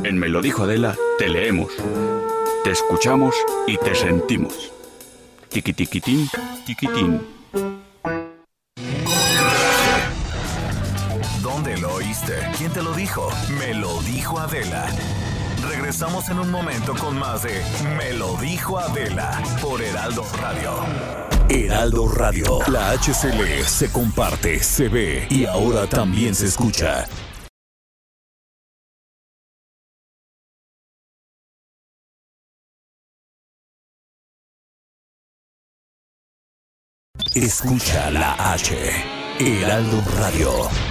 Speaker 15: En Me lo dijo Adela, te leemos, te escuchamos y te sentimos. Tiquitiquitín, tiquitín.
Speaker 1: ¿Dónde lo oíste? ¿Quién te lo dijo? Me lo dijo Adela. Regresamos en un momento con más de Me lo dijo Adela por Heraldo Radio. Heraldo Radio. La HCL se comparte, se ve y ahora también se escucha. Escucha la H. Heraldo Radio.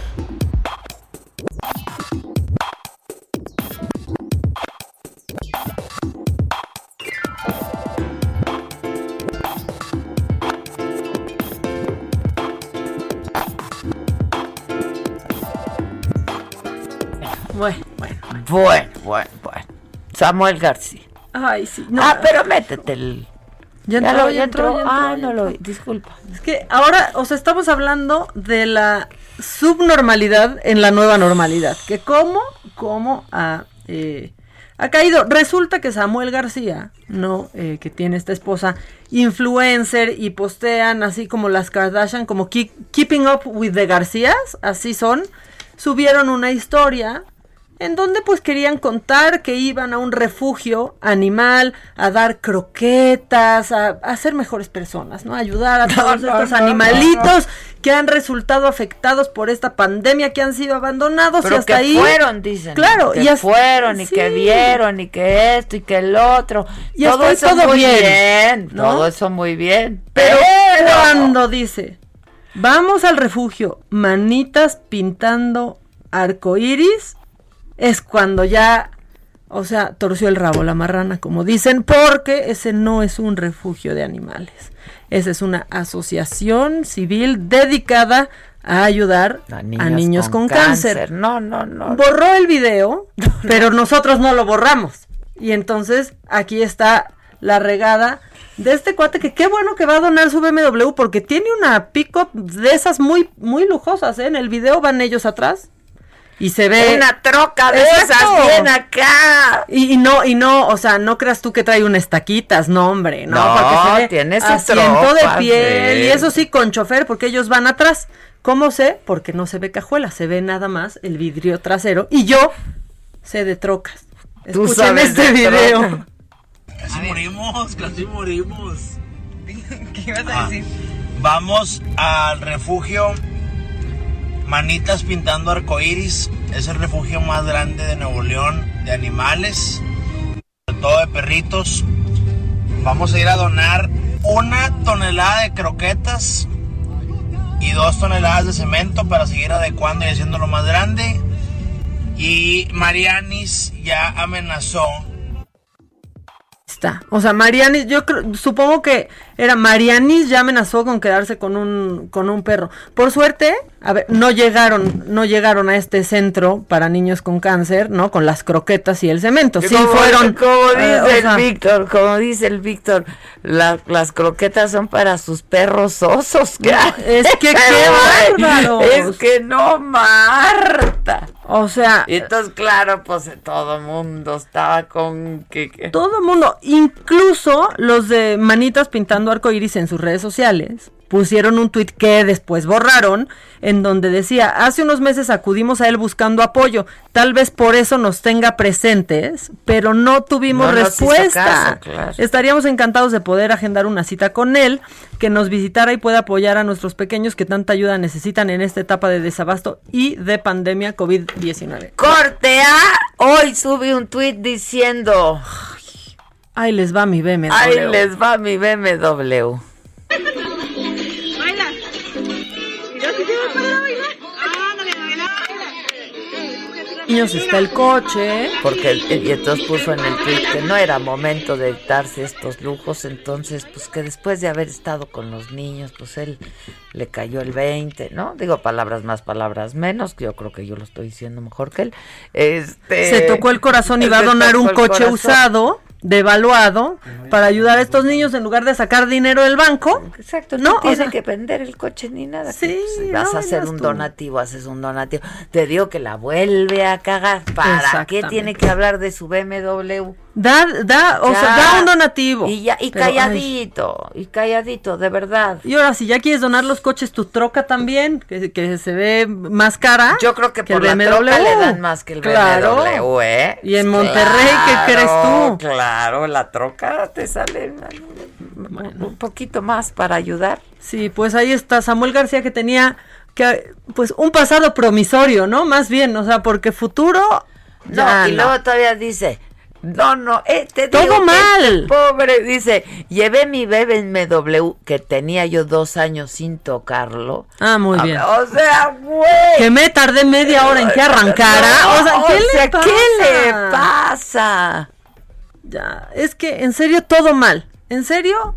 Speaker 5: Bueno. Bueno,
Speaker 3: bueno. Samuel García.
Speaker 5: Ay, sí. no.
Speaker 3: Ah, pero métete el.
Speaker 5: Ya
Speaker 3: Ya lo-
Speaker 5: ya
Speaker 3: ya
Speaker 5: entró,
Speaker 3: entró.
Speaker 5: ya entró,
Speaker 3: Ah,
Speaker 5: ya
Speaker 3: no lo. Disculpa.
Speaker 5: Es que ahora, o sea, estamos hablando de la subnormalidad en la nueva normalidad. Que cómo, cómo ha, eh, ha caído. Resulta que Samuel García, ¿no? Eh, que tiene esta esposa influencer y postean así como las Kardashian, como keep- Keeping Up with the Garcías, así son. Subieron una historia en donde pues querían contar que iban a un refugio animal a dar croquetas, a, a ser mejores personas, ¿no? A ayudar a (laughs) todos
Speaker 3: no,
Speaker 5: estos
Speaker 3: no,
Speaker 5: animalitos que han resultado afectados por esta pandemia, que han sido abandonados y hasta
Speaker 3: que
Speaker 5: ahí.
Speaker 3: fueron, dicen.
Speaker 5: Claro,
Speaker 3: que
Speaker 5: y hasta-
Speaker 3: fueron y
Speaker 5: sí.
Speaker 3: que vieron y que esto y que el otro.
Speaker 5: Y
Speaker 3: todo eso
Speaker 5: todo
Speaker 3: muy
Speaker 5: bien.
Speaker 3: Todo eso muy bien.
Speaker 5: Pero
Speaker 3: Pero
Speaker 5: cuando dice, vamos al refugio, manitas pintando arcoíris, es cuando ya, o sea, torció el rabo la marrana, como dicen, porque ese no es un refugio de animales. Esa es una asociación civil dedicada a ayudar a niños, con, cáncer.
Speaker 3: No, no, no.
Speaker 5: Borró el video, (laughs) pero nosotros no lo borramos. Y entonces aquí está la regada de este cuate que qué bueno que va a donar su BMW porque tiene una pick-up de esas muy, muy lujosas, ¿eh? En el video van ellos atrás y se ve...
Speaker 3: Una troca de esas bien acá.
Speaker 5: Y, y no, y no, o sea, no creas tú que trae un estaquitas, no, hombre, no,
Speaker 3: No,
Speaker 5: porque se ve
Speaker 3: tiene
Speaker 5: asiento de piel,
Speaker 3: sí.
Speaker 5: y eso sí, con chofer, porque ellos van atrás. ¿Cómo sé? Porque no se ve cajuela, se ve nada más el vidrio trasero, y yo sé de trocas.
Speaker 3: Tú
Speaker 5: Escuchen
Speaker 3: sabes
Speaker 5: este
Speaker 3: de
Speaker 5: video.
Speaker 3: troca.
Speaker 17: Casi morimos, casi morimos. (laughs)
Speaker 18: ¿Qué ibas
Speaker 17: a decir? Vamos al refugio Manitas Pintando Arcoiris. Es el refugio más grande de Nuevo León de animales, sobre todo de perritos. Vamos a ir a donar una tonelada de croquetas y dos toneladas de cemento para seguir adecuando y haciéndolo más grande. Y Marianis ya amenazó
Speaker 5: Está. O sea, Marianis, yo creo, supongo que era Marianis ya amenazó con quedarse con un, con un perro. Por suerte, a ver, no llegaron, no llegaron a este centro para niños con cáncer, ¿no? Con las croquetas y el cemento. Sí
Speaker 3: como,
Speaker 5: fueron.
Speaker 3: Como
Speaker 5: eh,
Speaker 3: dice
Speaker 5: o sea,
Speaker 3: el Víctor, como dice el Víctor, la- las croquetas son para sus perros osos. ¿qué?
Speaker 5: es que qué (laughs) bárbaros.
Speaker 3: Es que no, Marta.
Speaker 5: O sea.
Speaker 3: Entonces, claro, pues todo el mundo estaba con que. que-
Speaker 5: Todo el mundo, incluso los de Manitas pintando arco iris en sus redes sociales, pusieron un tuit que después borraron, en donde decía, hace unos meses acudimos a él buscando apoyo, tal vez por eso nos tenga presentes, pero no tuvimos
Speaker 3: No
Speaker 5: respuesta.
Speaker 3: caso, claro.
Speaker 5: Estaríamos encantados de poder agendar una cita con él, que nos visitara y pueda apoyar a nuestros pequeños que tanta ayuda necesitan en esta etapa de desabasto y de pandemia COVID-19.
Speaker 3: Corte A, hoy sube un tuit diciendo,
Speaker 5: Ahí les va mi BMW.
Speaker 3: ahí les va mi BMW.
Speaker 5: Niños está el coche.
Speaker 3: Porque el- y entonces puso en el tweet que no era momento de darse estos lujos, entonces pues que después de haber estado con los niños, pues él le cayó el 20, ¿no? Digo palabras más, palabras menos, que yo creo que yo lo estoy diciendo mejor que él. Este
Speaker 5: Se tocó el corazón y va a donar un coche usado, devaluado, para ayudar a estos niños en lugar de sacar dinero del banco.
Speaker 3: Exacto,
Speaker 5: no
Speaker 3: no
Speaker 5: O
Speaker 3: tiene
Speaker 5: sea,
Speaker 3: que vender el coche ni nada.
Speaker 5: Sí,
Speaker 3: que, pues, si vas
Speaker 5: no,
Speaker 3: a hacer un
Speaker 5: tú.
Speaker 3: donativo, haces un donativo. Te digo que la vuelve a cagar. ¿Para qué tiene que hablar de su BMW?
Speaker 5: Da, da, o sea, da un donativo.
Speaker 3: Y ya, y
Speaker 5: Pero, ay,
Speaker 3: calladito, y calladito, de verdad.
Speaker 5: Y ahora, si ya quieres donar los coches, tu troca también, que, que se ve más cara.
Speaker 3: Yo creo que
Speaker 5: que
Speaker 3: por
Speaker 5: el
Speaker 3: la troca le dan más que el
Speaker 5: Claro.
Speaker 3: BMW, ¿eh?
Speaker 5: Y en Monterrey, ¿qué crees tú?
Speaker 3: Claro, la troca te sale un poquito más para ayudar.
Speaker 5: Sí, pues ahí está Samuel García que tenía que pues un pasado promisorio, ¿no? Más bien, o sea, porque futuro
Speaker 3: No,
Speaker 5: ya
Speaker 3: y
Speaker 5: no.
Speaker 3: luego todavía dice, no, no, eh, te
Speaker 5: Todo mal.
Speaker 3: este pobre, dice, llevé mi bebé en MW, que tenía yo dos años sin tocarlo.
Speaker 5: Ah, muy
Speaker 3: A-
Speaker 5: bien.
Speaker 3: O sea, güey.
Speaker 5: Que me tardé media hora en que arrancara.
Speaker 3: No,
Speaker 5: o sea, ¿qué, le, pasa?
Speaker 3: ¿qué le pasa?
Speaker 5: Ya, es que en serio todo mal. En serio,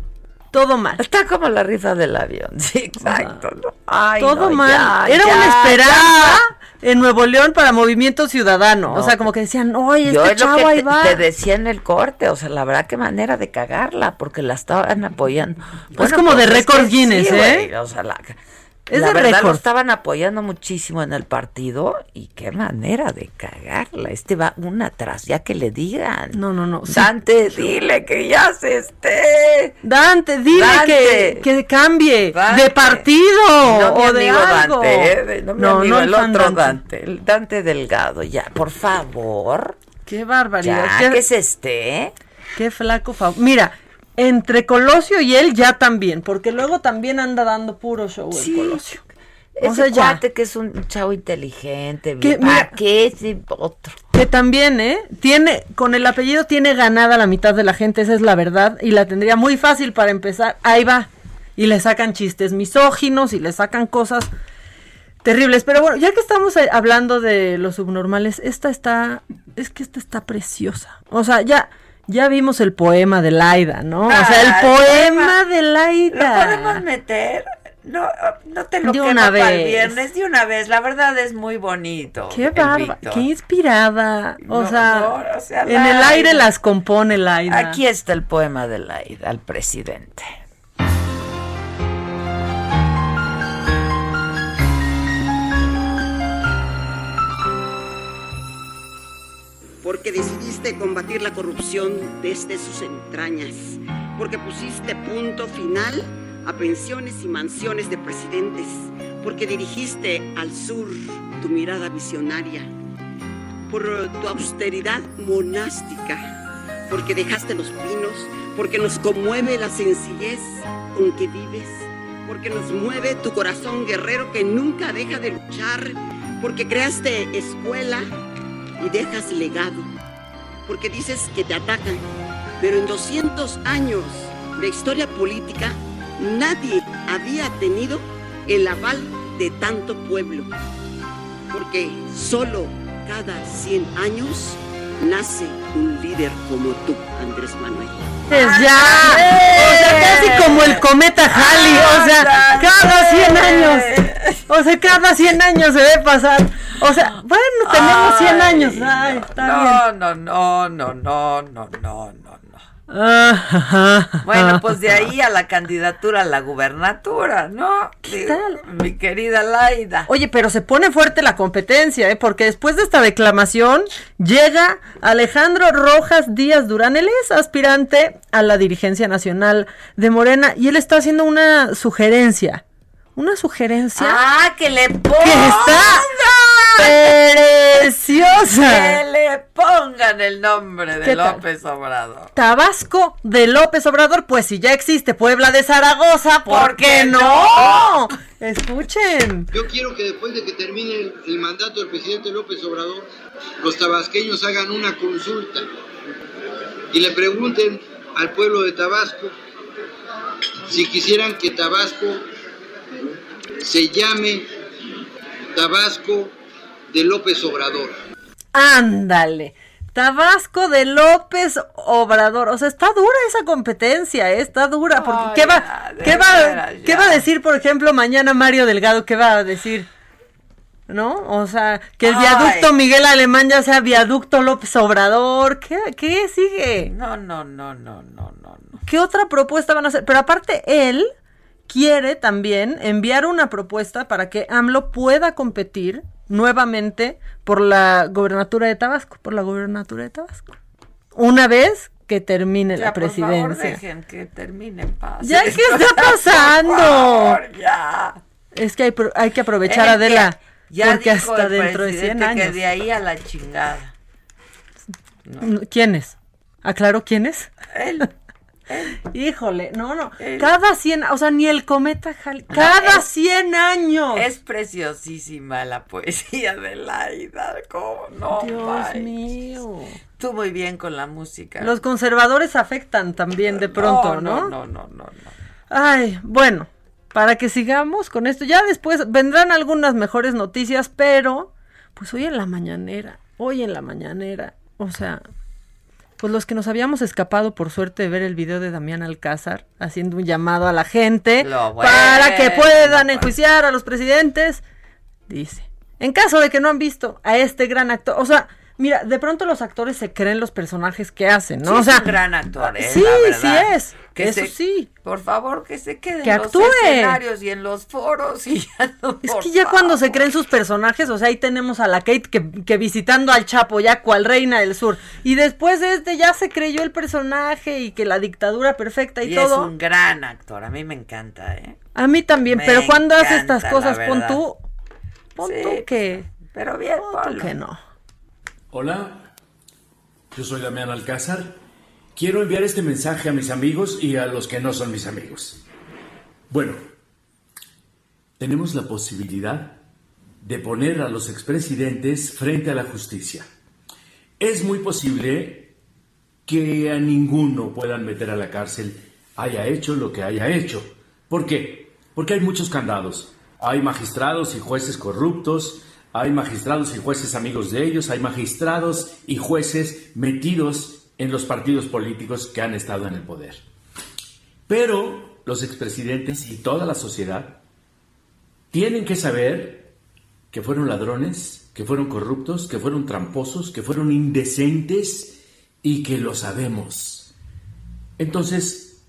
Speaker 5: todo mal.
Speaker 3: Está como la rifa del avión. (laughs) Sí, exacto. ¿no? Ay,
Speaker 5: todo
Speaker 3: no,
Speaker 5: mal.
Speaker 3: ya,
Speaker 5: Era
Speaker 3: ya,
Speaker 5: una esperanza
Speaker 3: ya.
Speaker 5: En Nuevo León para Movimiento Ciudadano.
Speaker 3: No.
Speaker 5: O sea, como que decían, oye,
Speaker 3: Yo
Speaker 5: este
Speaker 3: es lo que
Speaker 5: ahí
Speaker 3: te,
Speaker 5: va.
Speaker 3: te decía en el corte, o sea, la verdad qué manera de cagarla, porque la estaban apoyando.
Speaker 5: Es como de récord Guinness,
Speaker 3: sí,
Speaker 5: ¿eh?
Speaker 3: o sea, la,
Speaker 5: Es
Speaker 3: la
Speaker 5: de
Speaker 3: verdad lo estaban apoyando muchísimo en el partido y qué manera de cagarla. Este va una atrás, ya que le digan.
Speaker 5: No, no, no. sí.
Speaker 3: Dante, dile que ya se esté.
Speaker 5: Dante, dile
Speaker 3: Dante.
Speaker 5: Que, que cambie
Speaker 3: Dante.
Speaker 5: de partido
Speaker 3: No
Speaker 5: o de algo.
Speaker 3: Dante, ¿eh? De- no mi
Speaker 5: No,
Speaker 3: amigo,
Speaker 5: no
Speaker 3: el otro
Speaker 5: Dante.
Speaker 3: Dante. el Dante Delgado, ya, por favor.
Speaker 5: Qué barbaridad.
Speaker 3: Ya,
Speaker 5: qué,
Speaker 3: que se esté.
Speaker 5: qué flaco favor. Mira, entre Colosio y él ya también, porque luego también anda dando puro show el. Colosio.
Speaker 3: Ese
Speaker 5: O sea, ya.
Speaker 3: que es un chavo inteligente,
Speaker 5: Que,
Speaker 3: bien, ¿para
Speaker 5: mira-
Speaker 3: qué ese otro?
Speaker 5: Que también, ¿eh? Tiene, con el apellido tiene ganada la mitad de la gente, esa es la verdad, y la tendría muy fácil para empezar. Ahí va. Y le sacan chistes misóginos y le sacan cosas terribles. Pero bueno, ya que estamos hablando de los subnormales, esta está, es que esta está preciosa. O sea, ya, ya vimos el poema de Laida, ¿no? O sea, el
Speaker 3: Ah,
Speaker 5: poema de Laida.
Speaker 3: ¿Lo podemos meter? No, no te lo
Speaker 5: De una
Speaker 3: para el viernes, de una vez. La verdad es muy bonito.
Speaker 5: Qué
Speaker 3: Víctor.
Speaker 5: qué inspirada. O
Speaker 3: No,
Speaker 5: sea,
Speaker 3: no, o sea,
Speaker 5: en el aire las compone Laida.
Speaker 3: Aquí está el poema de Laida al presidente.
Speaker 10: Porque decidiste combatir la corrupción desde sus entrañas, porque pusiste punto final a pensiones y mansiones de presidentes, porque dirigiste al sur tu mirada visionaria, por tu austeridad monástica, porque dejaste los pinos, porque nos conmueve la sencillez con que vives, porque nos mueve tu corazón guerrero que nunca deja de luchar, porque creaste escuela y dejas legado, porque dices que te atacan, pero en 200 años de historia política nadie había tenido el aval de tanto pueblo, porque solo cada 100 años nace un líder como tú, Andrés Manuel.
Speaker 5: Es ya. O sea, casi como el cometa Halley. O sea, cada 100 años. O sea, cada 100 años se debe pasar. O sea, bueno, tenemos 100 años. Ay, está bien.
Speaker 3: no, no, no, no, no, no, no, no.
Speaker 5: Ah,
Speaker 3: Bueno, (laughs) pues de ahí a la candidatura a la gubernatura, ¿no? Digo, Mi querida Laida.
Speaker 5: Oye, pero se pone fuerte la competencia, ¿eh? Porque después de esta declamación llega Alejandro Rojas Díaz Durán. Él es aspirante a la dirigencia nacional de Morena y él está haciendo una sugerencia. Una sugerencia.
Speaker 3: Ah, que le pongan.
Speaker 5: Que está preciosa.
Speaker 3: Que le pongan el nombre de. López Obrador.
Speaker 5: Tabasco de López Obrador, pues si ya existe Puebla de Zaragoza, ¿por qué no? Escuchen.
Speaker 19: Yo quiero que después de que termine el, el mandato del presidente López Obrador, los tabasqueños hagan una consulta y le pregunten al pueblo de Tabasco si quisieran que Tabasco se llame Tabasco de López Obrador.
Speaker 5: Ándale. Tabasco de López Obrador. O sea, está dura esa competencia, ¿eh? está dura. Porque
Speaker 3: Ay,
Speaker 5: ¿qué, va,
Speaker 3: ya, de
Speaker 5: ¿qué, va,
Speaker 3: veras,
Speaker 5: ¿Qué
Speaker 3: ya.
Speaker 5: va a decir, por ejemplo, mañana Mario Delgado? ¿Qué va a decir? ¿No? O sea, que el
Speaker 3: Ay.
Speaker 5: viaducto Miguel Alemán ya sea viaducto López Obrador. ¿Qué, qué sigue?
Speaker 3: No, no, no, no, no, no.
Speaker 5: ¿Qué otra propuesta van a hacer? Pero aparte, él quiere también enviar una propuesta para que AMLO pueda competir nuevamente por la gobernatura de Tabasco, por la gobernatura de Tabasco. Una vez que termine
Speaker 3: Ya,
Speaker 5: la
Speaker 3: por favor,
Speaker 5: presidencia.
Speaker 3: dejen que termine en paz.
Speaker 5: Ya, ¿qué
Speaker 3: Esto, (laughs)
Speaker 5: está
Speaker 3: por
Speaker 5: pasando?
Speaker 3: favor, ya.
Speaker 5: Es que hay, hay que aprovechar,
Speaker 3: Es que
Speaker 5: Adela,
Speaker 3: Ya
Speaker 5: porque
Speaker 3: dijo
Speaker 5: hasta
Speaker 3: el
Speaker 5: dentro de 100
Speaker 3: presidente
Speaker 5: años.
Speaker 3: Que de ahí a la chingada.
Speaker 5: ¿Quién es? ¿Aclaro quién es?
Speaker 3: Él. (gasps)
Speaker 5: Híjole, no, no.
Speaker 3: Él.
Speaker 5: Cada 100, o sea, ni el cometa Halley. Cada
Speaker 3: es-
Speaker 5: 100 años.
Speaker 3: Es preciosísima la poesía de Laida. ¿Cómo no?
Speaker 5: Dios
Speaker 3: manches?
Speaker 5: mío.
Speaker 3: Tú muy bien con la música.
Speaker 5: Los conservadores afectan también de pronto, ¿no?
Speaker 3: No, no, no, no. no.
Speaker 5: Ay, bueno, para que sigamos con esto, ya después vendrán algunas mejores noticias, pero pues hoy en la mañanera, hoy en la mañanera, o sea, pues los que nos habíamos escapado por suerte de ver el video de Damián Alcázar haciendo un llamado a la gente
Speaker 3: bueno,
Speaker 5: para que puedan enjuiciar a los presidentes, dice, en caso de que no han visto a este gran actor, o sea, mira, de pronto los actores se creen los personajes que hacen, ¿no?
Speaker 3: Sí,
Speaker 5: o
Speaker 3: es un gran actor, ¿eh?
Speaker 5: sí, sí es,
Speaker 3: Que
Speaker 5: eso
Speaker 3: se-
Speaker 5: sí.
Speaker 3: Por favor, que se quede
Speaker 5: Que
Speaker 3: en los escenarios y en los foros y ya no,
Speaker 5: Es que ya cuando se creen sus personajes, o sea, ahí tenemos a la Kate que, que visitando al Chapo, ya cual reina del sur. Y después de este ya se creyó el personaje y que la dictadura perfecta y,
Speaker 3: Y
Speaker 5: todo.
Speaker 3: es un gran actor, a mí me encanta, ¿eh?
Speaker 5: A mí también,
Speaker 3: Me
Speaker 5: pero cuando hace estas cosas, pon tú, pon
Speaker 3: Sí,
Speaker 5: tú que,
Speaker 3: Pero bien,
Speaker 5: pon tú que no.
Speaker 20: Hola, yo soy Damián Alcázar. Quiero enviar este mensaje a mis amigos y a los que no son mis amigos. Bueno, tenemos la posibilidad de poner a los expresidentes frente a la justicia. Es muy posible que a ninguno puedan meter a la cárcel, haya hecho lo que haya hecho. ¿Por qué? Porque hay muchos candados. Hay magistrados y jueces corruptos, hay magistrados y jueces amigos de ellos, hay magistrados y jueces metidos en los partidos políticos que han estado en el poder. Pero los expresidentes y toda la sociedad tienen que saber que fueron ladrones, que fueron corruptos, que fueron tramposos, que fueron indecentes y que lo sabemos. Entonces,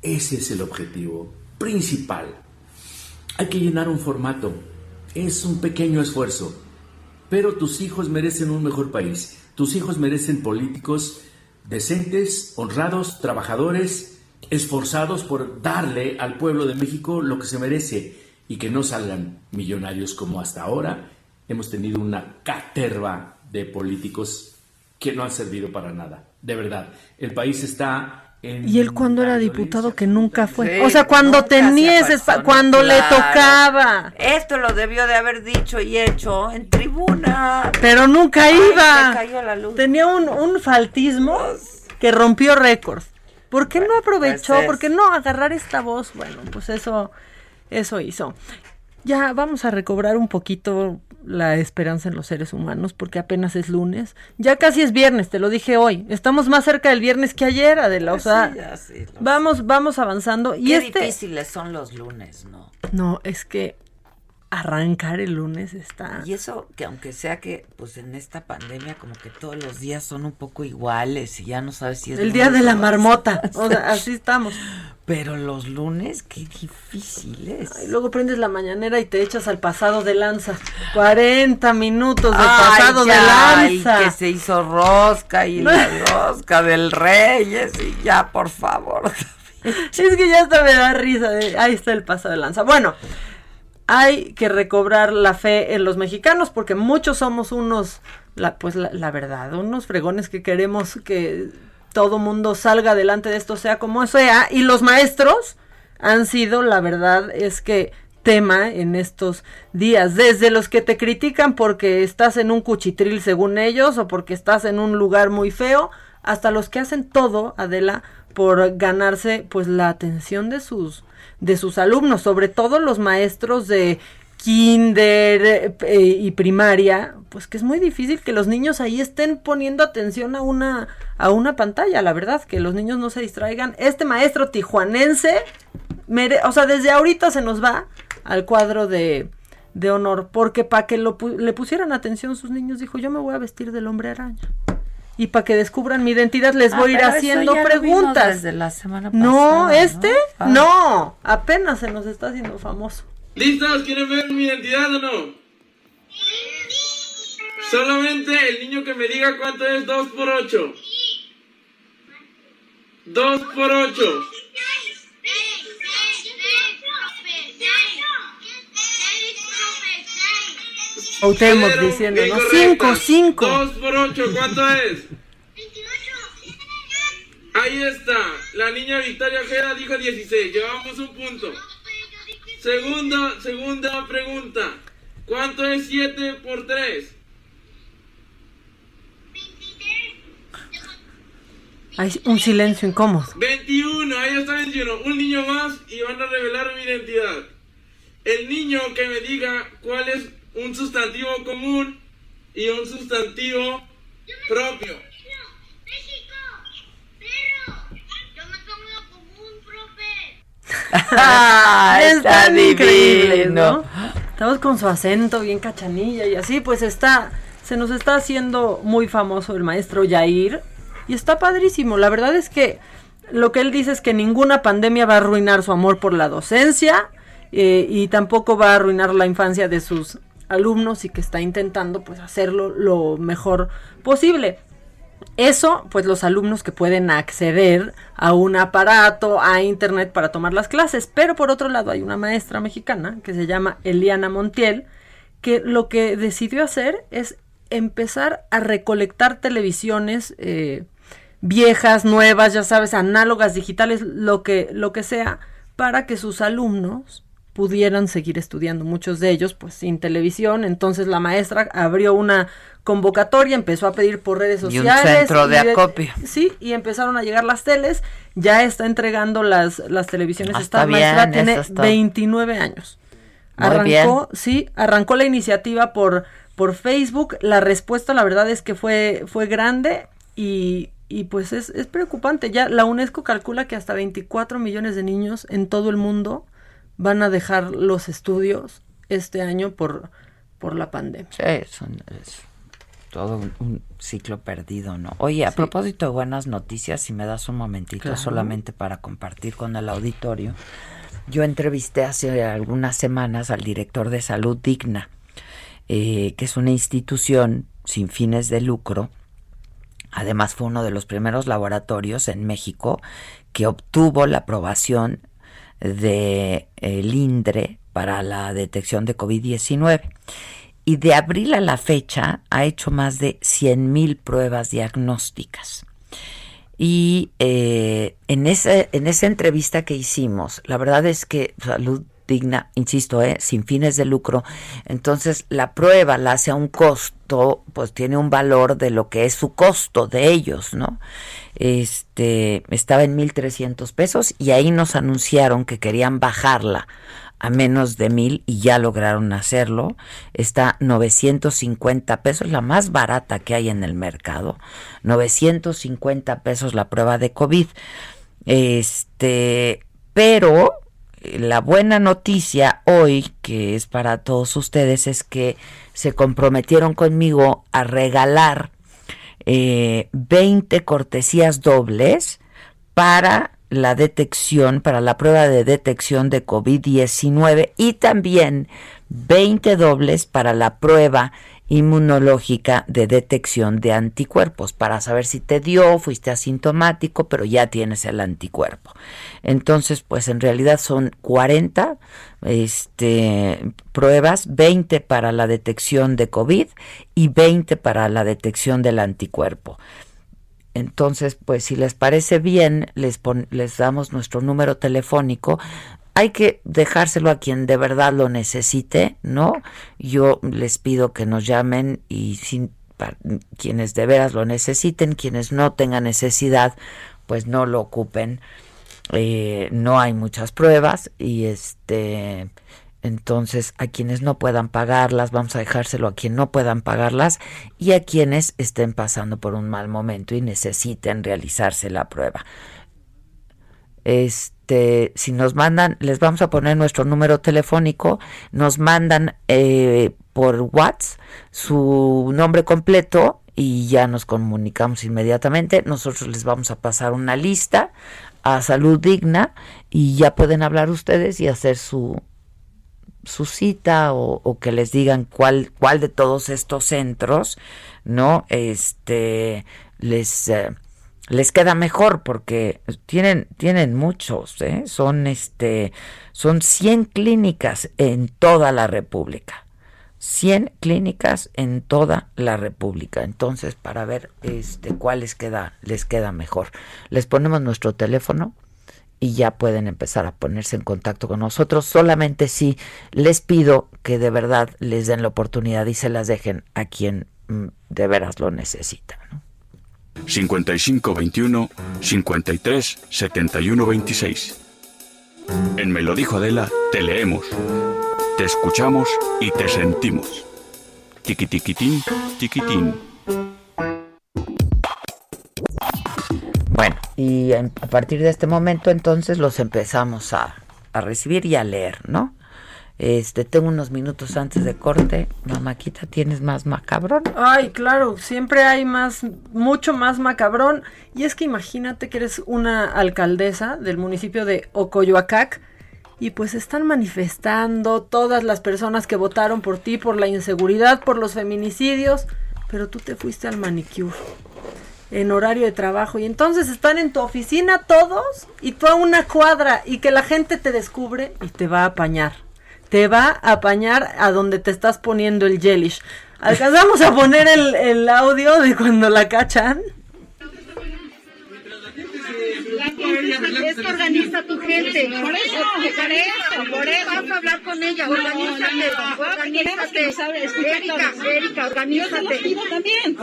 Speaker 20: ese es el objetivo principal. Hay que llenar un formato. Es un pequeño esfuerzo. Pero tus hijos merecen un mejor país. Tus hijos merecen políticos decentes, honrados, trabajadores, esforzados por darle al pueblo de México lo que se merece y que no salgan millonarios como hasta ahora. Hemos tenido una caterva de políticos que no han servido para nada. De verdad, el país está
Speaker 5: Y él cuando era diputado que nunca fue.
Speaker 3: Sí,
Speaker 5: o sea, cuando tenía ese cuando le tocaba.
Speaker 3: Esto lo debió de haber dicho y hecho en tribuna.
Speaker 5: Pero nunca
Speaker 3: Ay,
Speaker 5: iba.
Speaker 3: cayó la luz.
Speaker 5: Tenía un, un faltismo que rompió récords. ¿Por qué no aprovechó?
Speaker 3: pues es-
Speaker 5: ¿Por qué no agarrar esta voz? Bueno, pues eso, eso hizo. Ya vamos a recobrar un poquito la esperanza en los seres humanos porque apenas es lunes. Ya casi es viernes, te lo dije hoy. Estamos más cerca del viernes que ayer, Adela. O sea,
Speaker 3: sí, ya sí, lo
Speaker 5: vamos, vamos avanzando. Y
Speaker 3: Qué
Speaker 5: este,
Speaker 3: difíciles son los lunes, ¿no?
Speaker 5: no, es que arrancar el lunes está...
Speaker 3: Y eso que aunque sea que pues en esta pandemia como que todos los días son un poco iguales y ya no sabes si es...
Speaker 5: El día de la marmota, o sea, (laughs) así estamos.
Speaker 3: Pero los lunes, qué difícil es.
Speaker 5: Y luego prendes la mañanera y te echas al pasado de lanza. 40 minutos de pasado de lanza.
Speaker 3: Y que se hizo rosca y la (laughs) rosca del Reyes y ya, por favor. (laughs)
Speaker 5: es que ya hasta me da risa. De, ahí está el pasado de lanza. Bueno, hay que recobrar la fe en los mexicanos porque muchos somos unos, la, pues la, la verdad, unos fregones que queremos que todo mundo salga adelante de esto, sea como sea. Y los maestros han sido, la verdad es que tema en estos días, desde los que te critican porque estás en un cuchitril según ellos o porque estás en un lugar muy feo, hasta los que hacen todo, Adela, por ganarse pues la atención de sus de sus alumnos, sobre todo los maestros de kinder eh, y primaria, pues que es muy difícil que los niños ahí estén poniendo atención a una a una pantalla, la verdad, que los niños no se distraigan. Este maestro tijuanense, o sea, desde ahorita se nos va al cuadro de, de honor, porque para que lo, le pusieran atención sus niños, dijo, yo me voy a vestir del hombre araña. Y para que descubran mi identidad les
Speaker 3: Ah,
Speaker 5: voy a ir haciendo preguntas.
Speaker 3: desde la semana pasada,
Speaker 5: no, este,
Speaker 3: Ah.
Speaker 5: no, apenas se nos está haciendo famoso.
Speaker 21: ¿Listos? ¿Quieren ver mi identidad o no? Solamente el niño que me diga cuánto es 2 por 8. 2 por 8.
Speaker 5: Cuauhtémoc diciendo, ¿no? Cinco, cinco.
Speaker 21: 2 por 8, ¿cuánto es? Ahí está. La niña Victoria Ojeda dijo 16. Llevamos un punto. Segunda, segunda pregunta. ¿Cuánto es 7 por 3?
Speaker 5: Hay un silencio incómodo.
Speaker 21: 21, ahí está 21. Un niño más y van a revelar mi identidad. El niño que me diga cuál es un sustantivo común y un sustantivo propio. (laughs)
Speaker 3: Ah, está divino.
Speaker 5: ¿no? Estamos con su acento bien cachanilla y así, pues está, se nos está haciendo muy famoso el maestro Yair y está padrísimo. La verdad es que lo que él dice es que ninguna pandemia va a arruinar su amor por la docencia eh, y tampoco va a arruinar la infancia de sus alumnos y que está intentando pues hacerlo lo mejor posible. Eso, pues los alumnos que pueden acceder a un aparato, a internet para tomar las clases. Pero por otro lado hay una maestra mexicana que se llama Eliana Montiel, que lo que decidió hacer es empezar a recolectar televisiones eh, viejas, nuevas, ya sabes, análogas, digitales, lo que, lo que sea, para que sus alumnos pudieran seguir estudiando, muchos de ellos pues sin televisión, entonces la maestra abrió una convocatoria, empezó a pedir por redes
Speaker 3: Y un
Speaker 5: sociales.
Speaker 3: centro de acopio.
Speaker 5: Sí, y empezaron a llegar las teles, ya está entregando las, las televisiones,
Speaker 3: Ah,
Speaker 5: esta
Speaker 3: está
Speaker 5: maestra
Speaker 3: bien,
Speaker 5: tiene
Speaker 3: eso está-
Speaker 5: 29 años.
Speaker 3: Muy
Speaker 5: arrancó,
Speaker 3: bien.
Speaker 5: sí, arrancó la iniciativa por, por Facebook, la respuesta la verdad es que fue, fue grande y, y pues es, es preocupante, ya la UNESCO calcula que hasta 24 millones de niños en todo el mundo van a dejar los estudios este año por, por la pandemia.
Speaker 3: Sí, es, un- es todo un, un ciclo perdido, ¿no? Oye, a propósito de buenas noticias, si me das un momentito
Speaker 5: Claro.
Speaker 3: solamente para compartir con el auditorio, yo entrevisté hace algunas semanas al director de Salud Digna, eh, que es una institución sin fines de lucro. Además fue uno de los primeros laboratorios en México que obtuvo la aprobación de el INDRE para la detección de COVID-19. Y de abril a la fecha ha hecho más de 100.000 pruebas diagnósticas. Y eh, en, en esa entrevista que hicimos, la verdad es que Salud Digna, insisto, eh, sin fines de lucro, entonces la prueba la hace a un costo, pues tiene un valor de lo que es su costo de ellos, ¿no? Este, estaba en 1.300 pesos y ahí nos anunciaron que querían bajarla a menos de mil y ya lograron hacerlo. Está 950 pesos, la más barata que hay en el mercado. 950 pesos la prueba de COVID. Este, pero la buena noticia hoy, que es para todos ustedes, es que se comprometieron conmigo a regalar eh, 20 cortesías dobles para la detección, para la prueba de detección de COVID-19 y también 20 dobles para la prueba inmunológica de detección de anticuerpos para saber si te dio, fuiste asintomático, pero ya tienes el anticuerpo. Entonces, pues en realidad son 40 este, pruebas, 20 para la detección de COVID y 20 para la detección del anticuerpo. Entonces, pues si les parece bien, les, les damos nuestro número telefónico hay que dejárselo a quien de verdad lo necesite, ¿no? Yo les pido que nos llamen y sin, quienes de veras lo necesiten, quienes no tengan necesidad, pues no lo ocupen. Eh, no hay muchas pruebas y este entonces a quienes no puedan pagarlas vamos a dejárselo a quien no puedan pagarlas y a quienes estén pasando por un mal momento y necesiten realizarse la prueba. Este, si nos mandan, les vamos a poner nuestro número telefónico, nos mandan eh, por WhatsApp su nombre completo y ya nos comunicamos inmediatamente. Nosotros les vamos a pasar una lista a Salud Digna y ya pueden hablar ustedes y hacer su su cita o, que les digan cuál cuál de todos estos centros no este les eh, les queda mejor porque tienen tienen muchos, ¿eh? son este son 100 clínicas en toda la República. 100 clínicas en toda la República. Entonces, para ver este cuál les queda les queda mejor. Les ponemos nuestro teléfono y ya pueden empezar a ponerse en contacto con nosotros. Solamente si les pido que de verdad les den la oportunidad y se las dejen a quien mm, de veras lo necesita. ¿no?
Speaker 15: 5521 53 71 26. En Me lo dijo Adela, te leemos, te escuchamos y te sentimos. Tiquitiquitín, tiquitín.
Speaker 3: Bueno, y a partir de este momento entonces los empezamos a, a recibir y a leer, ¿no? Este, tengo unos minutos antes de corte. Mamáquita, ¿tienes más macabrón?
Speaker 5: Ay, claro, siempre hay más, mucho más macabrón. Y es que imagínate que eres una alcaldesa del municipio de Ocoyoacac y pues están manifestando todas las personas que votaron por ti, por la inseguridad, por los feminicidios, pero tú te fuiste al manicure en horario de trabajo y entonces están en tu oficina todos y tú a una cuadra y que la gente te descubre y te va a apañar te va a apañar a donde te estás poniendo el gelish. ¿Alcanzamos a poner el, el audio de cuando la cachan?
Speaker 22: Es que organiza tu gente. Por eso, por eso, por eso. Vas a hablar con ella. Organízate. Organízate. Erika, Erika, organízate. también.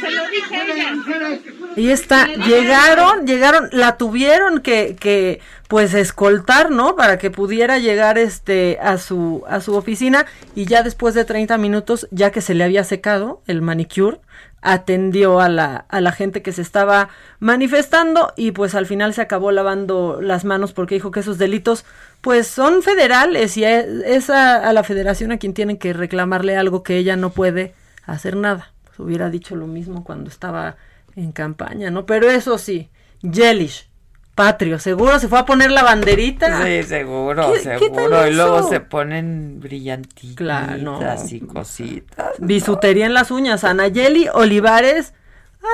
Speaker 22: Se lo dije ella.
Speaker 5: Y está, llegaron, llegaron, la tuvieron que, que pues escoltar, ¿no? Para que pudiera llegar este a su a su oficina y ya después de 30 minutos, ya que se le había secado el manicure, atendió a la, a la gente que se estaba manifestando y pues al final se acabó lavando las manos porque dijo que esos delitos pues son federales y es a, la federación a quien tienen que reclamarle algo que ella no puede hacer nada. Pues hubiera dicho lo mismo cuando estaba en campaña, ¿no? Pero eso sí, Jellish, patrio. Seguro se fue a poner la banderita.
Speaker 3: Sí, seguro, seguro. y luego se ponen brillantitas claro, y cositas.
Speaker 5: Bisutería en las uñas. Anayeli Olivares,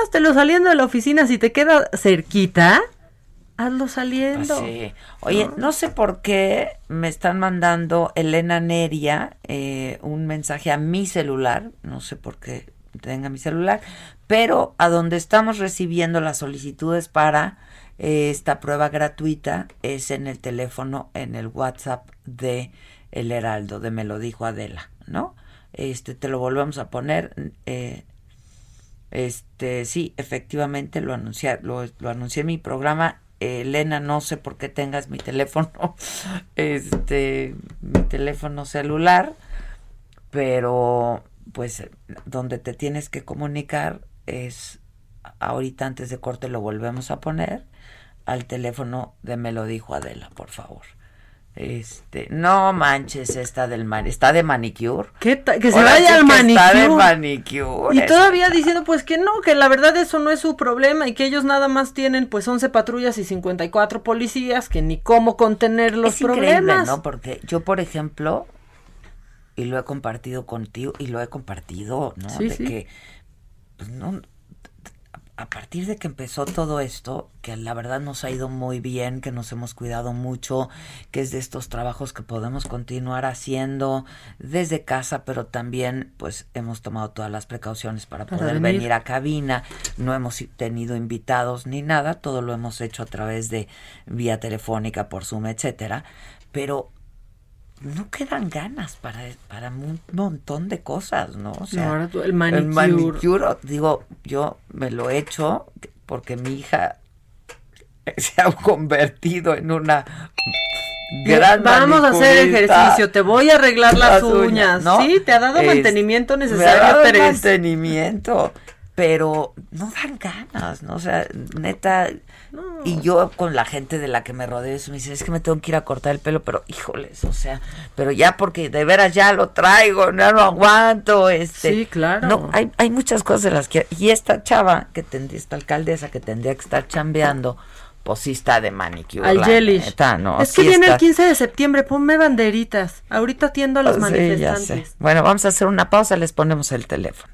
Speaker 5: hazlo saliendo de la oficina. Si te queda cerquita, hazlo saliendo.
Speaker 3: sí. Oye, no. sé por qué me están mandando Elena Neria eh, un mensaje a mi celular. No sé por qué tenga mi celular. Pero a donde estamos recibiendo las solicitudes para esta prueba gratuita es en el teléfono, en el WhatsApp de El Heraldo, de Me lo dijo Adela, ¿no? Este, te lo volvemos a poner. Eh, este, sí, efectivamente lo anuncié, lo, anuncié en mi programa. Elena, no sé por qué tengas mi teléfono, (laughs) este, mi teléfono celular, pero pues donde te tienes que comunicar es ahorita antes de corte lo volvemos a poner al teléfono de Me lo dijo Adela, por favor. Este, no manches esta del man, está de manicure.
Speaker 5: ¿Qué que se
Speaker 3: Ahora
Speaker 5: vaya
Speaker 3: sí
Speaker 5: al
Speaker 3: que Está de
Speaker 5: manicure.
Speaker 3: manicure.
Speaker 5: Y todavía diciendo pues que no, que la verdad eso no es su problema y que ellos nada más tienen pues 11 patrullas y 54 policías que ni cómo contener los
Speaker 3: es increíble,
Speaker 5: problemas.
Speaker 3: ¿no? Porque yo, por ejemplo, y lo he compartido contigo, y lo he compartido, ¿no?
Speaker 5: Sí,
Speaker 3: de
Speaker 5: sí.
Speaker 3: que, pues, no, a partir de que empezó todo esto, que la verdad nos ha ido muy bien, que nos hemos cuidado mucho, que es de estos trabajos que podemos continuar haciendo desde casa, pero también pues hemos tomado todas las precauciones para
Speaker 5: Para
Speaker 3: poder
Speaker 5: venir.
Speaker 3: venir a cabina, no hemos tenido invitados ni nada, todo lo hemos hecho a través de vía telefónica, por Zoom, etcétera, pero no quedan ganas para, para un montón de cosas, ¿no? O sea,
Speaker 5: ahora tú- el manicure.
Speaker 3: manicure, digo, yo me lo he hecho porque mi hija (laughs) se ha convertido en una gran
Speaker 5: Vamos a hacer ejercicio, te voy a arreglar las, uñas.
Speaker 3: ¿no?
Speaker 5: Sí, te ha dado
Speaker 3: Es-
Speaker 5: mantenimiento
Speaker 3: me ha
Speaker 5: necesario,
Speaker 3: dado el
Speaker 5: Teresa.
Speaker 3: mantenimiento, pero no dan ganas, ¿no? O sea, neta, y yo con la gente de la que me rodeo, eso me dice, es que me tengo que ir a cortar el pelo, pero híjoles, o sea, pero ya porque de veras ya lo traigo, ya no aguanto, este.
Speaker 5: Sí, claro.
Speaker 3: No, hay, hay muchas cosas de las que, y esta chava, que tendría, esta alcaldesa que tendría que estar chambeando, pues sí está de manicure.
Speaker 5: Al
Speaker 3: neta, ¿no?
Speaker 5: es que
Speaker 3: Sí
Speaker 5: viene
Speaker 3: está-
Speaker 5: el 15 de septiembre, ponme banderitas. Ahorita atiendo a los
Speaker 3: Sí,
Speaker 5: manifestantes.
Speaker 3: Bueno, vamos a hacer una pausa, les ponemos el teléfono.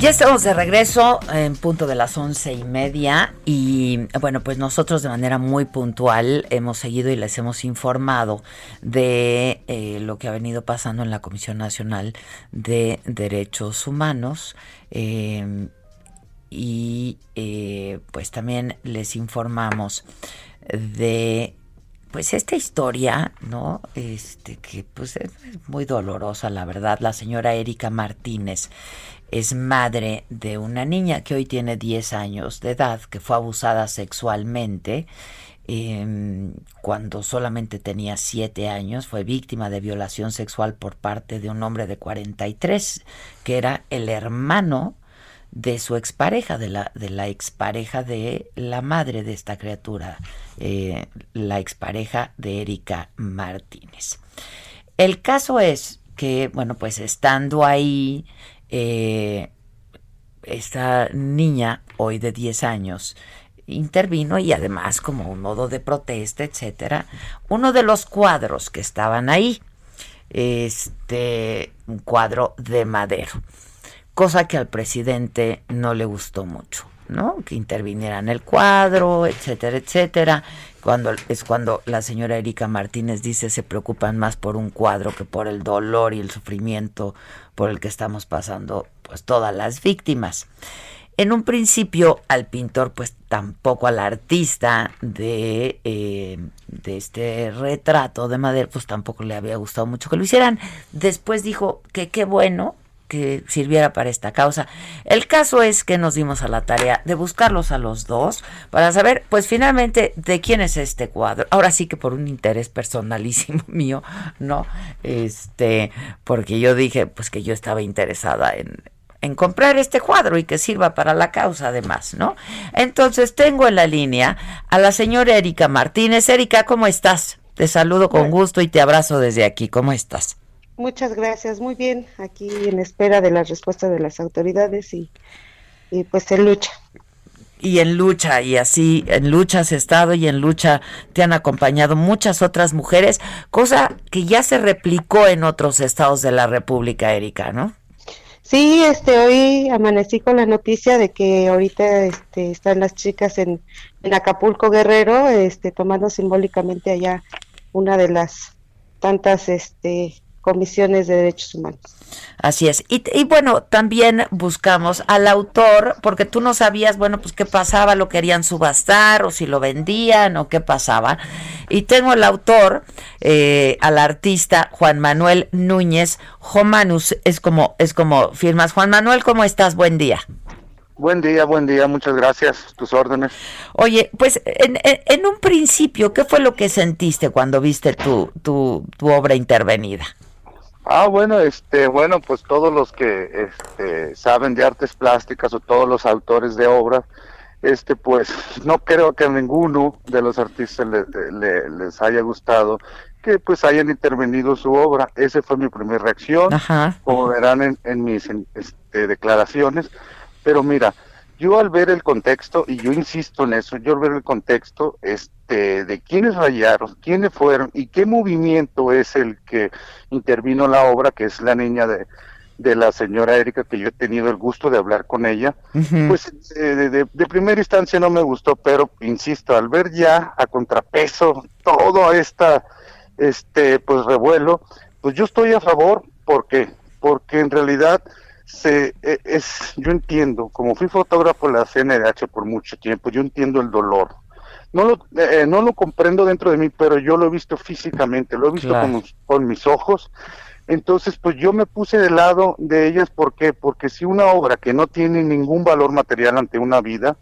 Speaker 3: Ya estamos de regreso en punto de las once y media y bueno, pues nosotros de manera muy puntual hemos seguido y les hemos informado de eh, lo que ha venido pasando en la Comisión Nacional de Derechos Humanos eh, y eh, pues también les informamos de pues esta historia, ¿no? Este que pues es muy dolorosa, la verdad. La señora Erika Martínez es madre de una niña que hoy tiene 10 años de edad, que fue abusada sexualmente eh, cuando solamente tenía 7 años. Fue víctima de violación sexual por parte de un hombre de 43, que era el hermano de su expareja, de la, de la expareja de la madre de esta criatura, eh, la expareja de Erika Martínez. El caso es que, bueno, pues estando ahí, eh, esta niña, hoy de 10 años, intervino y además como un modo de protesta, etcétera, uno de los cuadros que estaban ahí, este, un cuadro de madero cosa que al presidente no le gustó mucho, ¿no? Que interviniera en el cuadro, etcétera, etcétera. Cuando es cuando la señora Erika Martínez dice se preocupan más por un cuadro que por el dolor y el sufrimiento por el que estamos pasando, pues todas las víctimas. En un principio al pintor, pues tampoco al artista de, eh, de este retrato de madera, pues tampoco le había gustado mucho que lo hicieran. Después dijo que qué bueno que sirviera para esta causa. El caso es que nos dimos a la tarea de buscarlos a los dos para saber, pues finalmente, de quién es este cuadro. Ahora sí que por un interés personalísimo (laughs) mío, ¿no? Este, porque yo dije, pues que yo estaba interesada en, en comprar este cuadro y que sirva para la causa además, ¿no? Entonces tengo en la línea a la señora Erika Martínez. Erika, ¿cómo estás? Te saludo con gusto y te abrazo desde aquí. ¿Cómo estás?
Speaker 23: Muchas gracias, muy bien, aquí en espera de la respuesta de las autoridades y, y pues en lucha
Speaker 3: y en lucha y así en lucha has estado y en lucha te han acompañado muchas otras mujeres, cosa que ya se replicó en otros estados de la República, Erika, ¿no?
Speaker 23: Sí, este hoy amanecí con la noticia de que ahorita este, están las chicas en, en Acapulco Guerrero, este tomando simbólicamente allá una de las tantas este comisiones de derechos humanos.
Speaker 3: Así es. Y, y, bueno, también buscamos al autor, porque tú no sabías, bueno, pues qué pasaba, lo querían subastar o si lo vendían o qué pasaba. Y tengo el autor, eh, al artista Juan Manuel Núñez Jomanus, es como, es como firmas. Juan Manuel, ¿cómo estás? Buen día.
Speaker 24: Buen día, buen día, muchas gracias, tus órdenes.
Speaker 3: Oye, pues en, en, en un principio, ¿qué fue lo que sentiste cuando viste tu, tu, tu obra intervenida?
Speaker 24: Ah, bueno, este, bueno, pues todos los que este, saben de artes plásticas o todos los autores de obras, este, pues (laughs) no creo que a ninguno de los artistas le, le, les haya gustado que pues hayan intervenido su obra. Esa fue mi primera reacción,
Speaker 3: Ajá.
Speaker 24: como verán en, en mis en, este, declaraciones. Pero mira, yo al ver el contexto, y yo insisto en eso, yo al ver el contexto este, de quiénes rayaron, quiénes fueron y qué movimiento es el que intervino en la obra, que es la niña de, de la señora Erika, que yo he tenido el gusto de hablar con ella, pues eh, de, de- de primera instancia no me gustó, pero insisto, al ver ya a contrapeso todo esta, este, pues revuelo, pues yo estoy a favor, ¿por qué? Porque en realidad se, es, yo entiendo, como fui fotógrafo de la CNDH por mucho tiempo, yo entiendo el dolor. No lo, eh, no lo comprendo dentro de mí, pero yo lo he visto físicamente, lo he visto
Speaker 3: Claro.
Speaker 24: con, mis- con mis ojos. Entonces, pues yo me puse del lado de ellas, ¿por qué? Porque si una obra que no tiene ningún valor material ante una vida,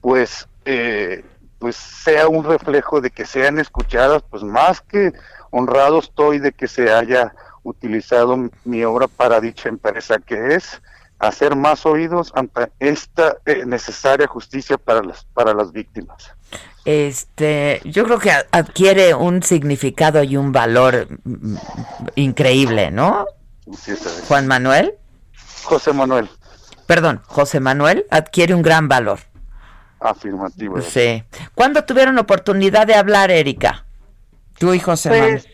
Speaker 24: pues, eh, pues sea un reflejo de que sean escuchadas, pues más que honrado estoy de que se haya utilizado mi- obra para dicha empresa, que es hacer más oídos ante esta eh, necesaria justicia para las, para las víctimas.
Speaker 3: Este, yo creo que adquiere un significado y un valor mm, increíble, ¿no?
Speaker 24: Sí.
Speaker 3: Juan Manuel,
Speaker 24: José Manuel,
Speaker 3: perdón, José Manuel adquiere un gran valor.
Speaker 24: afirmativo.
Speaker 3: Sí. ¿Cuándo tuvieron oportunidad de hablar, Erika? Tú y José Manuel.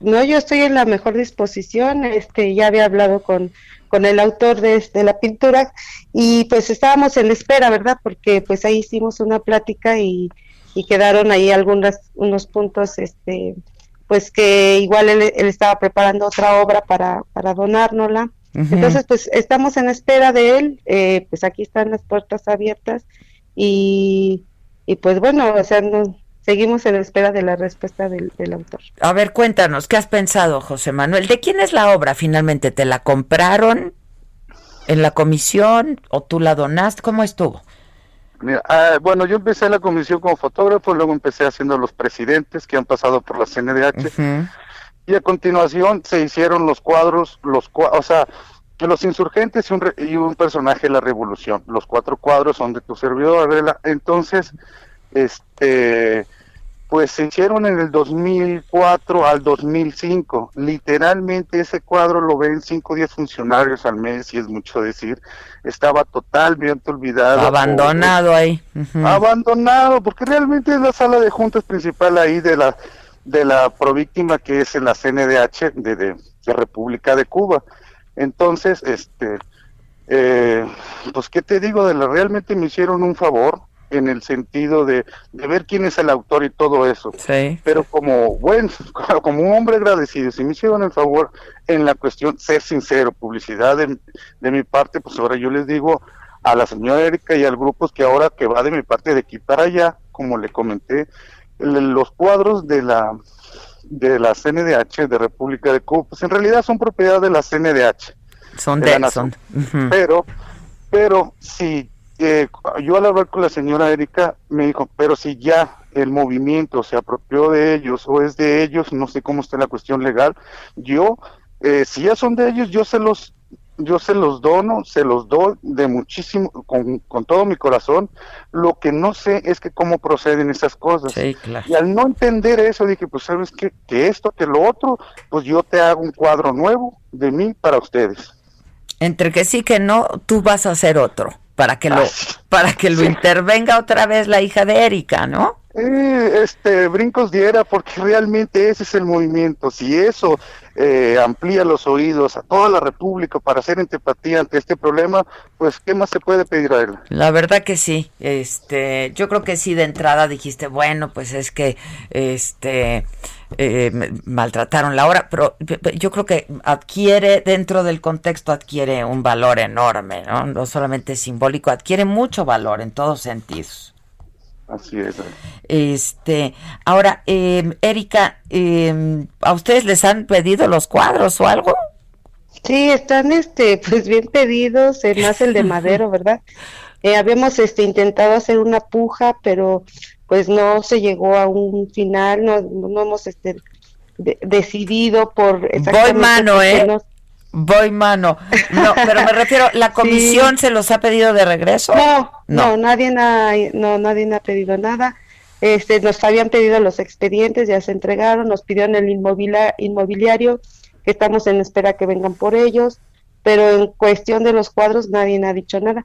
Speaker 23: No, yo estoy en la mejor disposición, este, ya había hablado con, con el autor de, de la pintura y pues estábamos en espera, ¿verdad? Porque pues ahí hicimos una plática y, y quedaron ahí algunos unos puntos, este, pues que igual él, él estaba preparando otra obra para, para donárnosla. Entonces, pues estamos en espera de él, eh, pues aquí están las puertas abiertas y, y pues bueno, o sea, no, seguimos en espera de la respuesta del, del autor.
Speaker 3: A ver, cuéntanos, ¿qué has pensado, José Manuel? ¿De quién es la obra finalmente? ¿Te la compraron en la comisión o tú la donaste? ¿Cómo estuvo?
Speaker 24: Mira, ah, bueno, yo empecé la comisión como fotógrafo, luego empecé haciendo los presidentes que han pasado por la CNDH y a continuación se hicieron los cuadros, los o sea, los insurgentes y un, re- y un personaje de la revolución. Los cuatro cuadros son de tu servidor, Adela. Entonces, este, pues se hicieron en el 2004 al 2005. Literalmente ese cuadro lo ven 5 o 10 funcionarios al mes, y es mucho decir. Estaba totalmente olvidado.
Speaker 3: Abandonado ahí.
Speaker 24: Abandonado, porque realmente es la sala de juntas principal ahí de la de la províctima que es en la CNDH de, de, de República de Cuba. Entonces, este, eh, pues qué te digo de la, realmente me hicieron un favor en el sentido de, de ver quién es el autor y todo eso.
Speaker 3: Sí.
Speaker 24: Pero como buen, (laughs) como un hombre agradecido, si me hicieron el favor en la cuestión ser sincero, publicidad de, de mi parte, pues ahora yo les digo a la señora Erika y al grupo que ahora que va de mi parte de aquí para allá, como le comenté, los cuadros de la de la CNDH de República de Cuba, pues en realidad son propiedad de la CNDH.
Speaker 3: Son
Speaker 24: de la
Speaker 3: de,
Speaker 24: nación.
Speaker 3: son. ujú.
Speaker 24: Pero, pero si eh, yo al hablar con la señora Erika me dijo, pero si ya el movimiento se apropió de ellos o es de ellos, no sé cómo está la cuestión legal, yo, eh, si ya son de ellos, yo se los yo se los dono, se los doy de muchísimo, con, con todo mi corazón. Lo que no sé es que cómo proceden esas cosas. Y al no entender eso, dije, pues sabes qué? que esto, que lo otro, pues yo te hago un cuadro nuevo de mí para ustedes.
Speaker 3: Entre que sí que no, tú vas a hacer otro para que lo
Speaker 24: Ah,
Speaker 3: para que lo intervenga otra vez la hija de Erika, ¿no?
Speaker 24: Eh, este, brincos diera, porque realmente ese es el movimiento. Si eso eh, amplía los oídos a toda la República para hacer empatía ante este problema, pues, ¿qué más se puede pedir a él?
Speaker 3: La verdad que sí. Este, yo creo que sí de entrada dijiste, bueno, pues es que este eh, maltrataron la hora, pero pe- pe- yo creo que adquiere dentro del contexto adquiere un valor enorme, ¿no? No solamente simbólico, adquiere mucho valor en todos sentidos.
Speaker 24: Así es.
Speaker 3: Este, ahora, eh, Erika, eh, ¿a ustedes les han pedido los cuadros o algo?
Speaker 23: Sí, están este, pues bien pedidos, eh, más el de Madero, (laughs) ¿verdad? Eh, habíamos este intentado hacer una puja, pero pues no se llegó a un final, no, no hemos este de- decidido por
Speaker 3: Voy mano, ¿eh? Voy mano. No, pero me refiero, ¿la (laughs) comisión se los ha pedido de regreso?
Speaker 23: No, no, nadie ha, no, nadie ha pedido nada. Este, nos habían pedido los expedientes, ya se entregaron, nos pidieron el inmovila- inmobiliario, que estamos en espera que vengan por ellos, pero en cuestión de los cuadros nadie ha dicho nada.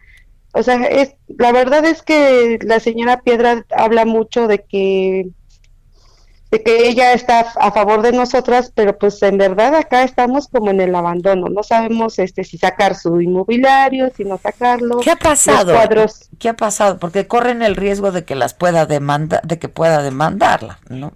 Speaker 23: O sea, es, la verdad es que la señora Piedra habla mucho de que de que ella está a favor de nosotras, pero pues en verdad acá estamos como en el abandono, no sabemos este si sacar su inmobiliario, si no sacarlo.
Speaker 3: ¿Qué ha pasado?
Speaker 23: cuadros
Speaker 3: ¿Qué ha pasado? Porque corren el riesgo de que las pueda demandar, de que pueda demandarla, ¿no?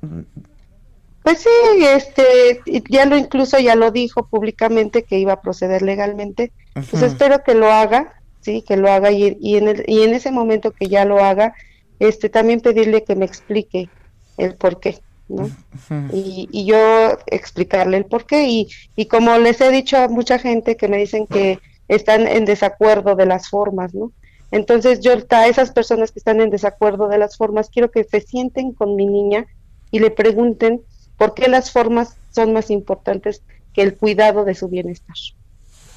Speaker 23: Pues sí, este, ya lo incluso ya lo dijo públicamente que iba a proceder legalmente. Pues
Speaker 3: Ujú.
Speaker 23: espero que lo haga, sí, que lo haga y, y en el, y en ese momento que ya lo haga, este, también pedirle que me explique el por qué, ¿no? Y, y yo explicarle el por qué y, y como les he dicho a mucha gente que me dicen que están en desacuerdo de las formas, ¿no? Entonces yo a esas personas que están en desacuerdo de las formas quiero que se sienten con mi niña y le pregunten por qué las formas son más importantes que el cuidado de su bienestar.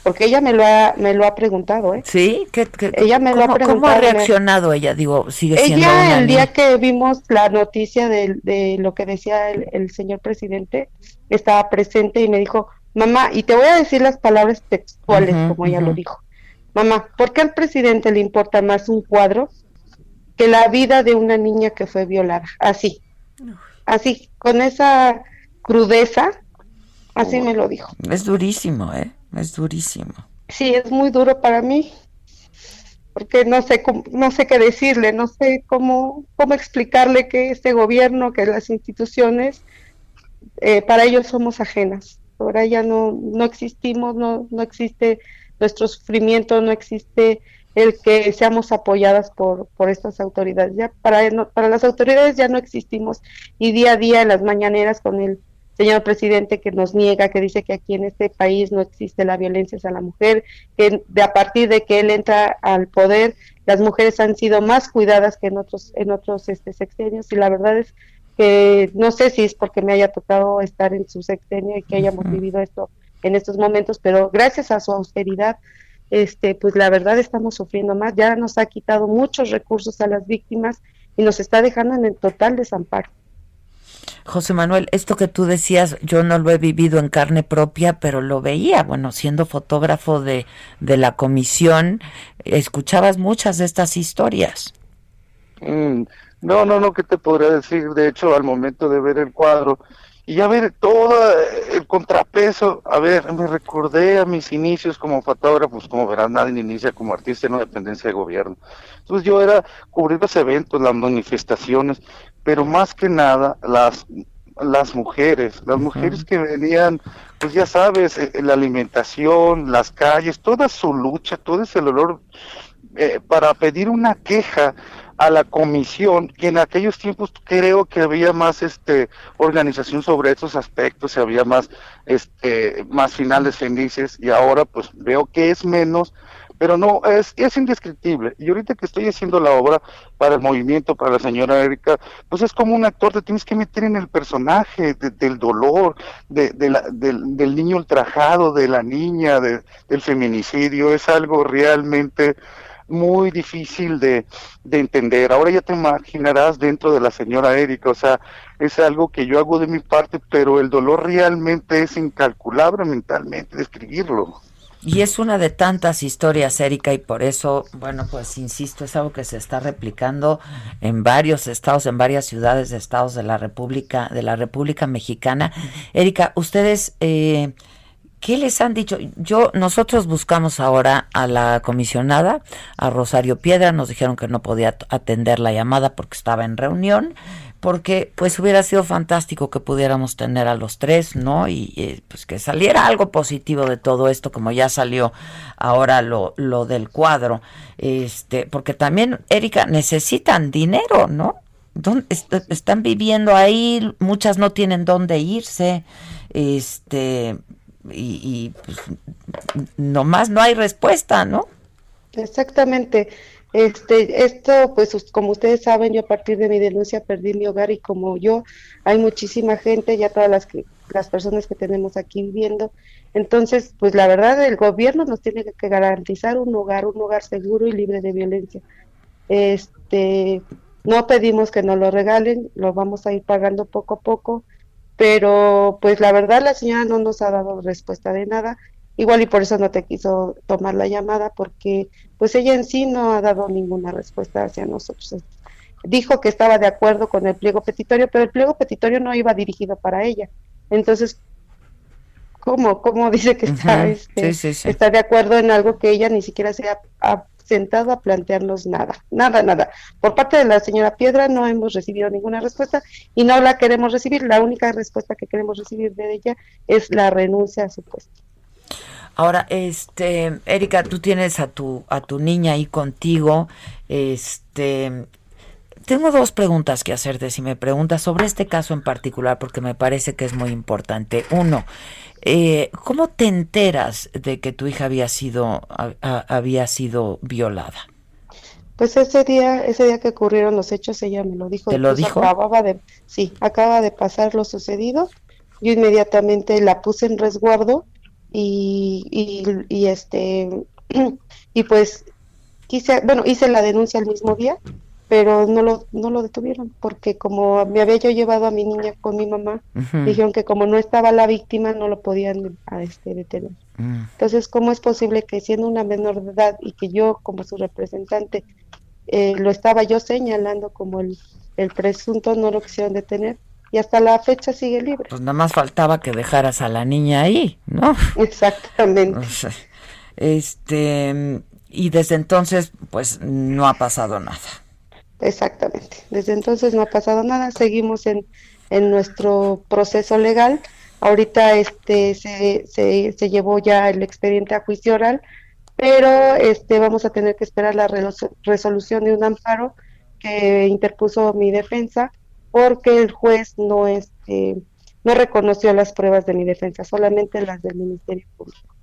Speaker 23: Porque ella me lo ha, me lo ha preguntado, ¿eh?
Speaker 3: Sí, ¿Qué, qué-
Speaker 23: ella me lo ha
Speaker 3: ¿cómo,
Speaker 23: preguntado.
Speaker 3: ¿Cómo ha reaccionado ella? Digo, sigue siendo
Speaker 23: ella
Speaker 3: una
Speaker 23: el
Speaker 3: niña.
Speaker 23: día que vimos la noticia de, de lo que decía el, el señor presidente, estaba presente y me dijo, mamá, y te voy a decir las palabras textuales como ella lo dijo, mamá, ¿por qué al presidente le importa más un cuadro que la vida de una niña que fue violada? Así, así, con esa crudeza, así me lo dijo.
Speaker 3: Es durísimo, ¿eh? Es durísimo.
Speaker 23: Sí, es muy duro para mí, porque no sé cómo- no sé qué decirle, no sé cómo cómo explicarle que este gobierno, que las instituciones, eh, para ellos somos ajenas. Ahora ya no no existimos, no no existe nuestro sufrimiento, no existe el que seamos apoyadas por por estas autoridades. Ya para para las autoridades ya no existimos y día a día en las mañaneras con el señor presidente que nos niega, que dice que aquí en este país no existe la violencia hacia la mujer, que de a partir de que él entra al poder, las mujeres han sido más cuidadas que en otros en otros este sexenios. Y la verdad es que no sé si es porque me haya tocado estar en su sexenio y que hayamos vivido esto en estos momentos, pero gracias a su austeridad este pues la verdad estamos sufriendo más, ya nos ha quitado muchos recursos a las víctimas y nos está dejando en el total desamparo.
Speaker 3: José Manuel, esto que tú decías, yo no lo he vivido en carne propia, pero lo veía, bueno, siendo fotógrafo de, de la comisión, escuchabas muchas de estas historias.
Speaker 24: Mm, no, no, no, ¿qué te podría decir? De hecho, al momento de ver el cuadro y ya ver todo el contrapeso, a ver, me recordé a mis inicios como fotógrafo, pues como verás, nadie inicia como artista en una dependencia de gobierno. Entonces yo era cubrir los eventos, las manifestaciones, pero más que nada las las mujeres, las mujeres que venían, pues ya sabes, eh, la alimentación, las calles, toda su lucha, todo ese dolor eh, para pedir una queja a la comisión, que en aquellos tiempos creo que había más este organización sobre estos aspectos, y había más este más finales felices y ahora pues veo que es menos, pero no, es, es indescriptible. Y ahorita que estoy haciendo la obra para el movimiento, para la señora Erika, pues es como un actor, te tienes que meter en el personaje del dolor, de, del, del, niño ultrajado, de la niña, de, del feminicidio, es algo realmente muy difícil de, de, entender. Ahora ya te imaginarás dentro de la señora Erika, o sea, es algo que yo hago de mi parte, pero el dolor realmente es incalculable mentalmente describirlo.
Speaker 3: Y es una de tantas historias, Erika, y por eso, bueno, pues insisto, es algo que se está replicando en varios estados, en varias ciudades de estados de la República, de la República Mexicana. Erika, ustedes, eh, ¿qué les han dicho? Yo, nosotros buscamos ahora a la comisionada, a Rosario Piedra, nos dijeron que no podía atender la llamada porque estaba en reunión porque pues hubiera sido fantástico que pudiéramos tener a los tres, ¿no? Y, pues que saliera algo positivo de todo esto, como ya salió ahora lo, lo del cuadro, este, porque también, Erika, necesitan dinero, ¿no? están viviendo ahí, muchas no tienen dónde irse, este, y, y pues, nomás no hay respuesta, ¿no?
Speaker 23: Exactamente. Este, esto, pues como ustedes saben, yo a partir de mi denuncia perdí mi hogar y como yo, hay muchísima gente, ya todas las, que, las personas que tenemos aquí viviendo. Entonces, pues la verdad, el gobierno nos tiene que garantizar un hogar, un hogar seguro y libre de violencia. Este, no pedimos que nos lo regalen, lo vamos a ir pagando poco a poco, pero pues la verdad la señora no nos ha dado respuesta de nada igual y por eso no te quiso tomar la llamada porque pues ella en sí no ha dado ninguna respuesta hacia nosotros. Dijo que estaba de acuerdo con el pliego petitorio, pero el pliego petitorio no iba dirigido para ella. Entonces, ¿cómo? ¿Cómo dice que está, este, está de acuerdo en algo que ella ni siquiera se ha, sentado a plantearnos nada? Nada, nada. Por parte de la señora Piedra no hemos recibido ninguna respuesta y no la queremos recibir. La única respuesta que queremos recibir de ella es la renuncia a su puesto.
Speaker 3: Ahora, este, Erika, tú tienes a tu, a tu niña ahí contigo. Este, tengo dos preguntas que hacerte, si me preguntas sobre este caso en particular, porque me parece que es muy importante. Uno, eh, ¿cómo te enteras de que tu hija había sido, había sido violada?
Speaker 23: Pues ese día, ese día que ocurrieron los hechos, ella me lo dijo.
Speaker 3: ¿Te lo dijo?
Speaker 23: Acababa de, sí, acaba de pasar lo sucedido. Yo inmediatamente la puse en resguardo y, y, este (clears throat) y pues quise bueno hice la denuncia el mismo día pero no lo no lo detuvieron porque como me había yo llevado a mi niña con mi mamá dijeron que como no estaba la víctima no lo podían a este detener mm. entonces cómo es posible que siendo una menor de edad y que yo como su representante eh, lo estaba yo señalando como el, el presunto no lo quisieron detener y hasta la fecha sigue libre.
Speaker 3: Pues nada más faltaba que dejaras a la niña ahí, ¿no? (laughs)
Speaker 23: Exactamente.
Speaker 3: este, y desde entonces, pues no ha pasado nada.
Speaker 23: Exactamente. Desde entonces no ha pasado nada. Seguimos en, en nuestro proceso legal. Ahorita este se, se, llevó ya el expediente a juicio oral, pero este vamos a tener que esperar la resolución de un amparo que interpuso mi defensa porque el juez no este no reconoció las pruebas de mi defensa, solamente las del Ministerio Público.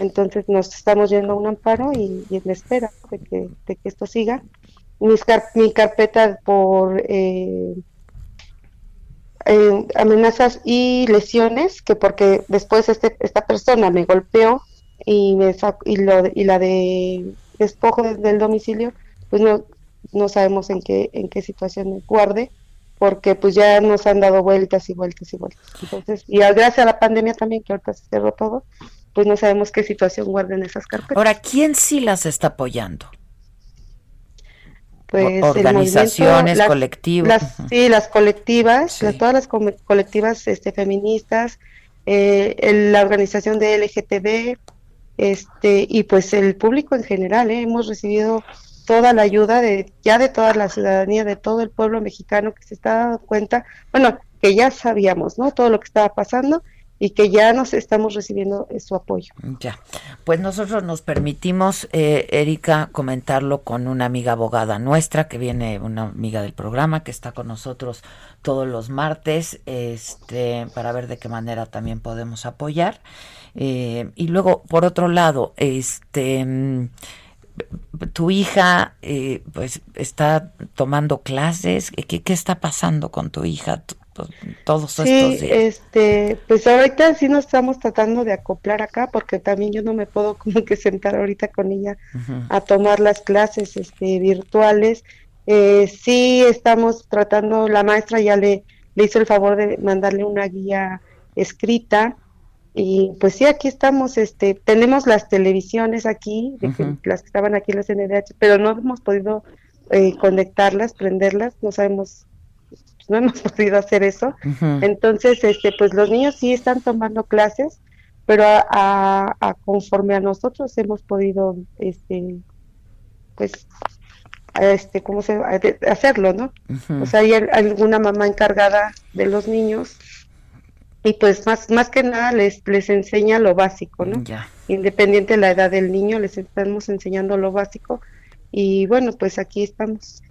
Speaker 23: Entonces nos estamos yendo a un amparo y, en espera de que, de que esto siga. Mi carpeta por eh, amenazas y lesiones, que porque después este, esta persona me golpeó y, me y, lo, y la de despojo del domicilio, pues no, no sabemos en qué, en qué situación guarde porque pues ya nos han dado vueltas y vueltas y vueltas. Entonces, y gracias a la pandemia también, que ahorita se cerró todo, pues no sabemos qué situación guarden esas carpetas.
Speaker 3: Ahora, ¿quién sí las está apoyando?
Speaker 23: Pues
Speaker 3: organizaciones, colectivas.
Speaker 23: Sí, las colectivas, todas las colectivas este, feministas, eh, la organización de LGTB, este, y pues el público en general, ¿eh? hemos recibido toda la ayuda de ya de toda la ciudadanía, de todo el pueblo mexicano que se está dando cuenta, bueno, que ya sabíamos, ¿no? Todo lo que estaba pasando y que ya nos estamos recibiendo su apoyo.
Speaker 3: Ya, pues nosotros nos permitimos, eh, Erika, comentarlo con una amiga abogada nuestra, que viene, una amiga del programa, que está con nosotros todos los martes, este, para ver de qué manera también podemos apoyar. Eh, y luego, por otro lado, este tu hija eh, pues está tomando clases. ¿Qué, ¿Qué está pasando con tu hija todos
Speaker 23: Sí,
Speaker 3: estos días?
Speaker 23: este, pues ahorita sí nos estamos tratando de acoplar acá porque también yo no me puedo (laughs) como que sentar ahorita con ella a tomar las clases este, virtuales. Eh, sí estamos tratando, la maestra ya le, le hizo el favor de mandarle una guía escrita y pues sí, aquí estamos, este, tenemos las televisiones aquí, de que-
Speaker 3: Ujú.
Speaker 23: las que estaban aquí en las NDH, pero no hemos podido eh, conectarlas, prenderlas, no sabemos, no hemos (laughs) podido hacer eso. Entonces, este, pues los niños sí están tomando clases, pero a, a- a conforme a nosotros hemos podido, este, pues, este, ¿cómo se hacerlo, no?
Speaker 3: Ujú.
Speaker 23: O sea, hay al- alguna mamá encargada de los niños y pues más, más que nada les, les enseña lo básico, ¿no?
Speaker 3: Ya.
Speaker 23: Independiente de la edad del niño, les estamos enseñando lo básico y bueno, pues aquí estamos.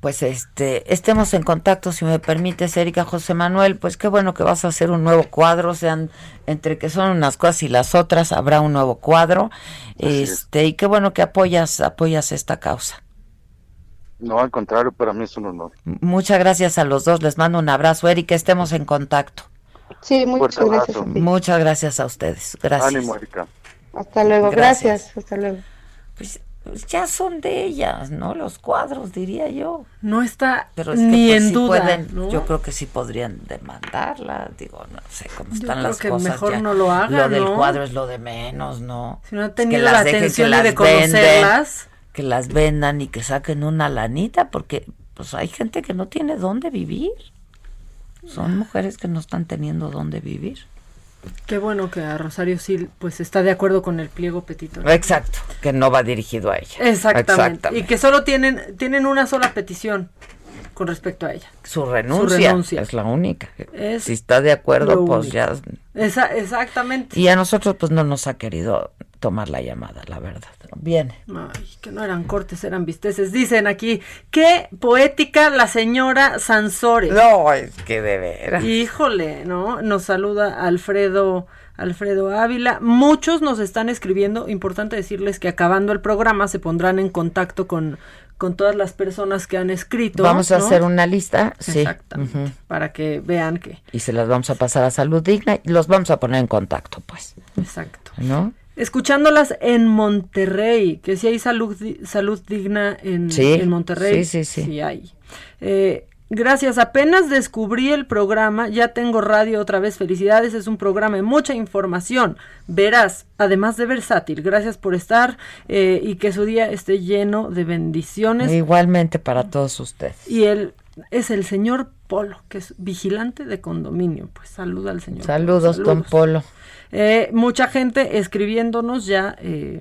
Speaker 3: Pues este, estemos en contacto, si me permites, Erika José Manuel, pues qué bueno que vas a hacer un nuevo cuadro, sean entre que son unas cosas y las otras, habrá un nuevo cuadro, este, y qué bueno que apoyas, apoyas esta causa.
Speaker 24: No, al contrario, para mí es un honor.
Speaker 3: Muchas gracias a los dos, les mando un abrazo, Erika, estemos en contacto.
Speaker 23: Sí, muchas
Speaker 24: Fuerte
Speaker 23: gracias. a ti.
Speaker 3: Muchas gracias a ustedes, gracias.
Speaker 24: Ánimo, Erika.
Speaker 23: Hasta luego,
Speaker 3: Gracias.
Speaker 23: gracias, hasta luego.
Speaker 3: Pues, pues ya son de ellas, ¿no? Los cuadros, diría yo.
Speaker 5: No está
Speaker 3: Pero es que
Speaker 5: ni
Speaker 3: pues,
Speaker 5: en
Speaker 3: sí
Speaker 5: duda.
Speaker 3: pueden,
Speaker 5: ¿no?
Speaker 3: yo creo que sí podrían demandarla, digo, no sé cómo
Speaker 5: Yo
Speaker 3: están
Speaker 5: creo
Speaker 3: las
Speaker 5: que
Speaker 3: cosas.
Speaker 5: mejor
Speaker 3: ya.
Speaker 5: no lo hagan,
Speaker 3: Lo del
Speaker 5: ¿no?
Speaker 3: cuadro es lo de menos, ¿no?
Speaker 5: Si no ha
Speaker 3: Es que
Speaker 5: tenido
Speaker 3: las
Speaker 5: la
Speaker 3: que
Speaker 5: atención de
Speaker 3: venden,
Speaker 5: conocerlas.
Speaker 3: que las vendan y que saquen una lanita, porque pues hay gente que no tiene dónde vivir. Son mujeres que no están teniendo dónde vivir.
Speaker 5: Qué bueno que a Rosario sí pues está de acuerdo con el pliego petito.
Speaker 3: Exacto, que no va dirigido a ella.
Speaker 5: Exactamente. Y que solo tienen tienen una sola petición con respecto a ella.
Speaker 3: Su renuncia,
Speaker 5: renuncia.
Speaker 3: es la única.
Speaker 5: Es
Speaker 3: si está de acuerdo, pues
Speaker 5: único.
Speaker 3: ya.
Speaker 5: Esa, exactamente.
Speaker 3: Y a nosotros, pues no nos ha querido tomar la llamada, la verdad. Viene.
Speaker 5: Ay, que no eran cortes, eran visteces. Dicen aquí, qué poética la señora Sansores.
Speaker 3: No, es que de veras.
Speaker 5: Híjole, ¿no? Nos saluda Alfredo, Alfredo Ávila. Muchos nos están escribiendo. Importante decirles que acabando el programa se pondrán en contacto con, con todas las personas que han escrito.
Speaker 3: Vamos a hacer una lista, sí.
Speaker 5: Exactamente. Para que vean que.
Speaker 3: Y se las vamos a pasar a Salud Digna y los vamos a poner en contacto, pues.
Speaker 5: Exacto.
Speaker 3: ¿No?
Speaker 5: Escuchándolas en Monterrey, que si hay salud, salud digna en,
Speaker 3: Sí,
Speaker 5: en Monterrey.
Speaker 3: sí, sí, sí.
Speaker 5: hay. Eh, gracias, apenas descubrí el programa, ya tengo radio otra vez, felicidades, es un programa de mucha información, verás, además de versátil, gracias por estar eh, y que su día esté lleno de bendiciones.
Speaker 3: Igualmente para todos ustedes.
Speaker 5: Y él es el señor Polo, que es vigilante de condominio, pues saluda al señor. Polo,
Speaker 3: Saludos, don Polo.
Speaker 5: Eh, mucha gente escribiéndonos ya, eh,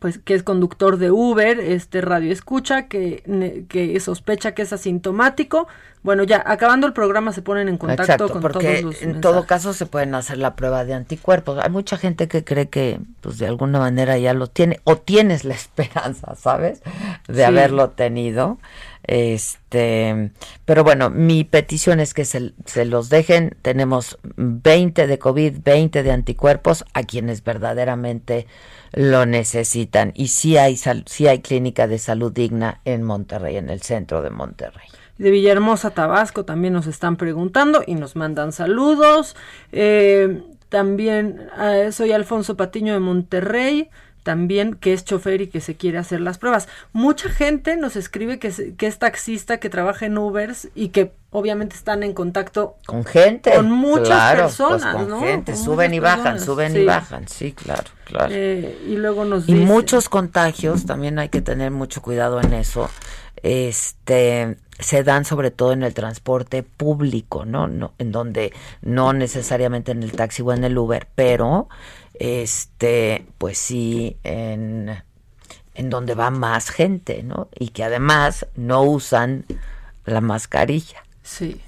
Speaker 5: pues que es conductor de Uber, este radio escucha, que, ne- que sospecha que es asintomático. Bueno, ya acabando el programa se ponen en contacto
Speaker 3: Exacto,
Speaker 5: con
Speaker 3: porque
Speaker 5: todos los
Speaker 3: en
Speaker 5: mensajes.
Speaker 3: todo caso se pueden hacer la prueba de anticuerpos. Hay mucha gente que cree que, pues de alguna manera ya lo tiene, o tienes la (laughs) esperanza, ¿sabes? De
Speaker 5: Sí.
Speaker 3: haberlo tenido. Este, pero bueno, mi petición es que se, se los dejen. Tenemos 20 de COVID, 20 de anticuerpos a quienes verdaderamente lo necesitan. Y sí hay, sí hay clínica de salud digna en Monterrey, en el centro de Monterrey.
Speaker 5: De Villahermosa, Tabasco, también nos están preguntando y nos mandan saludos. Eh, también eh, soy Alfonso Patiño de Monterrey, también que es chofer y que se quiere hacer las pruebas. Mucha gente nos escribe que, se- que es taxista, que trabaja en Ubers y que obviamente están en contacto
Speaker 3: Con gente.
Speaker 5: Con muchas
Speaker 3: claro,
Speaker 5: personas,
Speaker 3: pues con
Speaker 5: ¿no?
Speaker 3: gente.
Speaker 5: Con
Speaker 3: suben y bajan, suben
Speaker 5: sí.
Speaker 3: y bajan. Sí, claro, claro.
Speaker 5: Eh, y luego nos
Speaker 3: y
Speaker 5: dice-
Speaker 3: muchos contagios, también hay que tener mucho cuidado en eso. Este se dan sobre todo en el transporte público, ¿no? no en donde no necesariamente en el taxi o en el Uber, pero este pues sí en en donde va más gente, ¿no? Y que además no usan la mascarilla.
Speaker 5: Sí,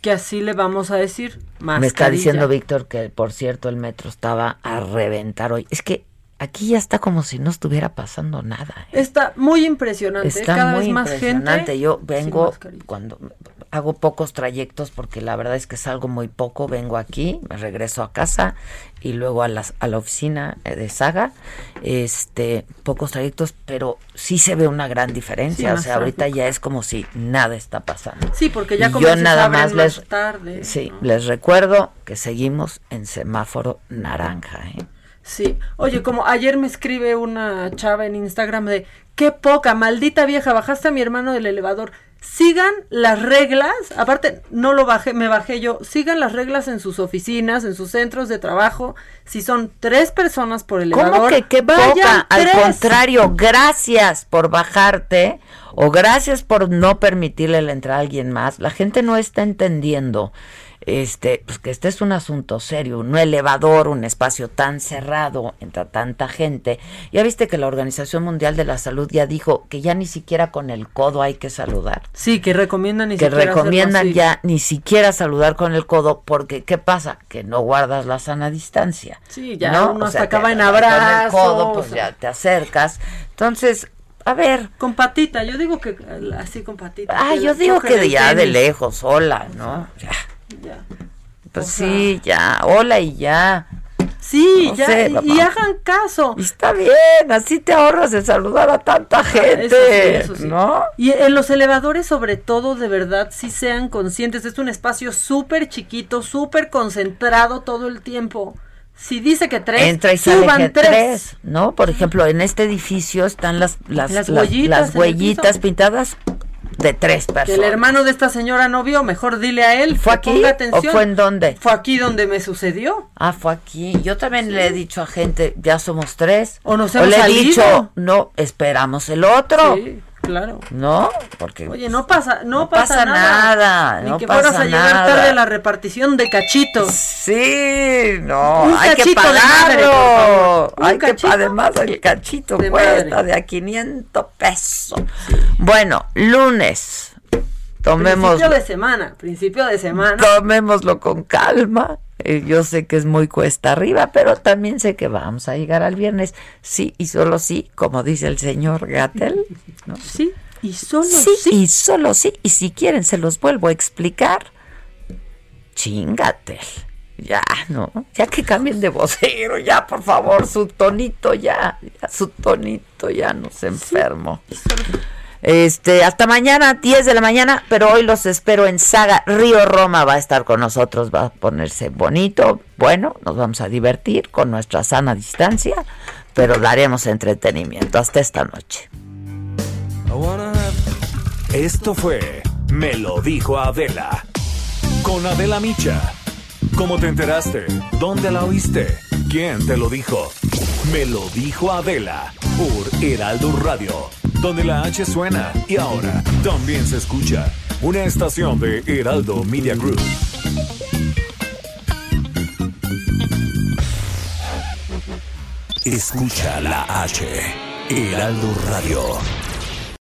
Speaker 5: que así le vamos a decir.
Speaker 3: Me está
Speaker 5: mascarilla.
Speaker 3: diciendo Víctor que, por cierto, el metro estaba a reventar hoy. Es que aquí ya está como si no estuviera pasando nada. ¿eh?
Speaker 5: Está muy impresionante.
Speaker 3: Está
Speaker 5: Cada
Speaker 3: muy
Speaker 5: vez más
Speaker 3: impresionante.
Speaker 5: gente.
Speaker 3: Yo vengo cuando hago pocos trayectos porque la verdad es que salgo muy poco. Vengo aquí, me regreso a casa y luego a, las, a la oficina eh, de Saga. Este, pocos trayectos, pero sí se ve una gran diferencia.
Speaker 5: Sí,
Speaker 3: o sea, ahorita ya es como si nada está pasando.
Speaker 5: Sí, porque ya como
Speaker 3: yo nada más les
Speaker 5: tarde.
Speaker 3: Sí, les recuerdo que seguimos en semáforo naranja. ¿eh?
Speaker 5: Sí. Oye, como ayer me escribe una chava en Instagram de qué poca, maldita vieja, bajaste a mi hermano del elevador. Sigan las reglas, aparte no lo bajé, me bajé yo, sigan las reglas en sus oficinas, en sus centros de trabajo. Si son tres personas por elevador,
Speaker 3: ¿Cómo que
Speaker 5: vayan
Speaker 3: poca? Al
Speaker 5: tres.
Speaker 3: contrario, gracias por bajarte o gracias por no permitirle la entrada a alguien más. La gente no está entendiendo este, pues que este es un asunto serio, un elevador, un espacio tan cerrado, entra tanta gente. Ya viste que la Organización Mundial de la Salud ya dijo que ya ni siquiera con el codo hay que saludar.
Speaker 5: Sí, que recomiendan ni
Speaker 3: que
Speaker 5: siquiera
Speaker 3: recomiendan ya ni siquiera saludar con el codo porque ¿qué pasa? Que no guardas la sana distancia.
Speaker 5: Sí, ya
Speaker 3: ¿no?
Speaker 5: uno
Speaker 3: O sea,
Speaker 5: acaba en
Speaker 3: agarras con el
Speaker 5: abrazos.
Speaker 3: codo, pues ya te acercas. Entonces, a ver.
Speaker 5: Con patita, yo digo que así con patita.
Speaker 3: Ah, yo digo que ya de lejos, sola, ¿no? Ya.
Speaker 5: Ya.
Speaker 3: Pues
Speaker 5: O sea-
Speaker 3: sí, ya, hola y ya.
Speaker 5: Sí,
Speaker 3: No
Speaker 5: ya,
Speaker 3: sé,
Speaker 5: y- hagan caso.
Speaker 3: Y está bien, así te ahorras de saludar a tanta gente,
Speaker 5: Eso sí, eso sí.
Speaker 3: ¿no?
Speaker 5: Y en los elevadores, sobre todo, de verdad, sí sean conscientes. Es un espacio súper chiquito, súper concentrado todo el tiempo. Si dice que tres,
Speaker 3: Entra y sale
Speaker 5: suban
Speaker 3: que
Speaker 5: tres.
Speaker 3: tres, ¿no? Por ejemplo, en este edificio están las las,
Speaker 5: Las
Speaker 3: las-
Speaker 5: huellitas
Speaker 3: las pintadas de tres
Speaker 5: Que
Speaker 3: personas.
Speaker 5: el hermano de esta señora no vio, mejor dile a él.
Speaker 3: ¿Fue
Speaker 5: que
Speaker 3: aquí
Speaker 5: ponga
Speaker 3: o fue en dónde?
Speaker 5: Fue aquí donde me sucedió.
Speaker 3: Ah, fue aquí. Yo también le he dicho a gente, ya somos tres.
Speaker 5: O nos
Speaker 3: o
Speaker 5: hemos
Speaker 3: le he
Speaker 5: salido.
Speaker 3: dicho, no, esperamos el otro.
Speaker 5: Sí, claro.
Speaker 3: ¿No? Porque
Speaker 5: Oye, no pasa, no,
Speaker 3: No
Speaker 5: pasa,
Speaker 3: pasa nada,
Speaker 5: Ni
Speaker 3: no
Speaker 5: que fueras
Speaker 3: pasa
Speaker 5: a llegar
Speaker 3: nada.
Speaker 5: tarde a la repartición de cachitos.
Speaker 3: Sí, no,
Speaker 5: Un
Speaker 3: hay que
Speaker 5: madre,
Speaker 3: pagarlo. Hay que, además el cachito
Speaker 5: de
Speaker 3: cuesta
Speaker 5: madre.
Speaker 3: de a 500 pesos. Bueno, lunes. Tomemos
Speaker 5: Principio de semana, principio de semana.
Speaker 3: tomémoslo con calma. Eh, yo sé que es muy cuesta arriba, pero también sé que vamos a llegar al viernes. Sí y solo sí, como dice el señor Gatel. ¿no?
Speaker 5: Sí, y solo
Speaker 3: sí, y solo sí. Y si quieren, se los vuelvo a explicar. Chingate. Ya, no. Ya que cambien de vocero, ya, por favor, su tonito ya. ya, su tonito ya nos enfermo. Este, hasta mañana, 10 de la mañana, pero hoy los espero en Saga. Río Roma va a estar con nosotros, va a ponerse bonito. Bueno, nos vamos a divertir con nuestra sana distancia, pero daremos entretenimiento hasta esta noche.
Speaker 1: Esto fue Me lo dijo Adela. Con Adela Micha. ¿Cómo te enteraste? ¿Dónde la oíste? ¿Quién te lo dijo? Me lo dijo Adela por Heraldo Radio, donde la H suena y ahora también se escucha. Una estación de Heraldo Media Group. Escucha la H. Heraldo Radio.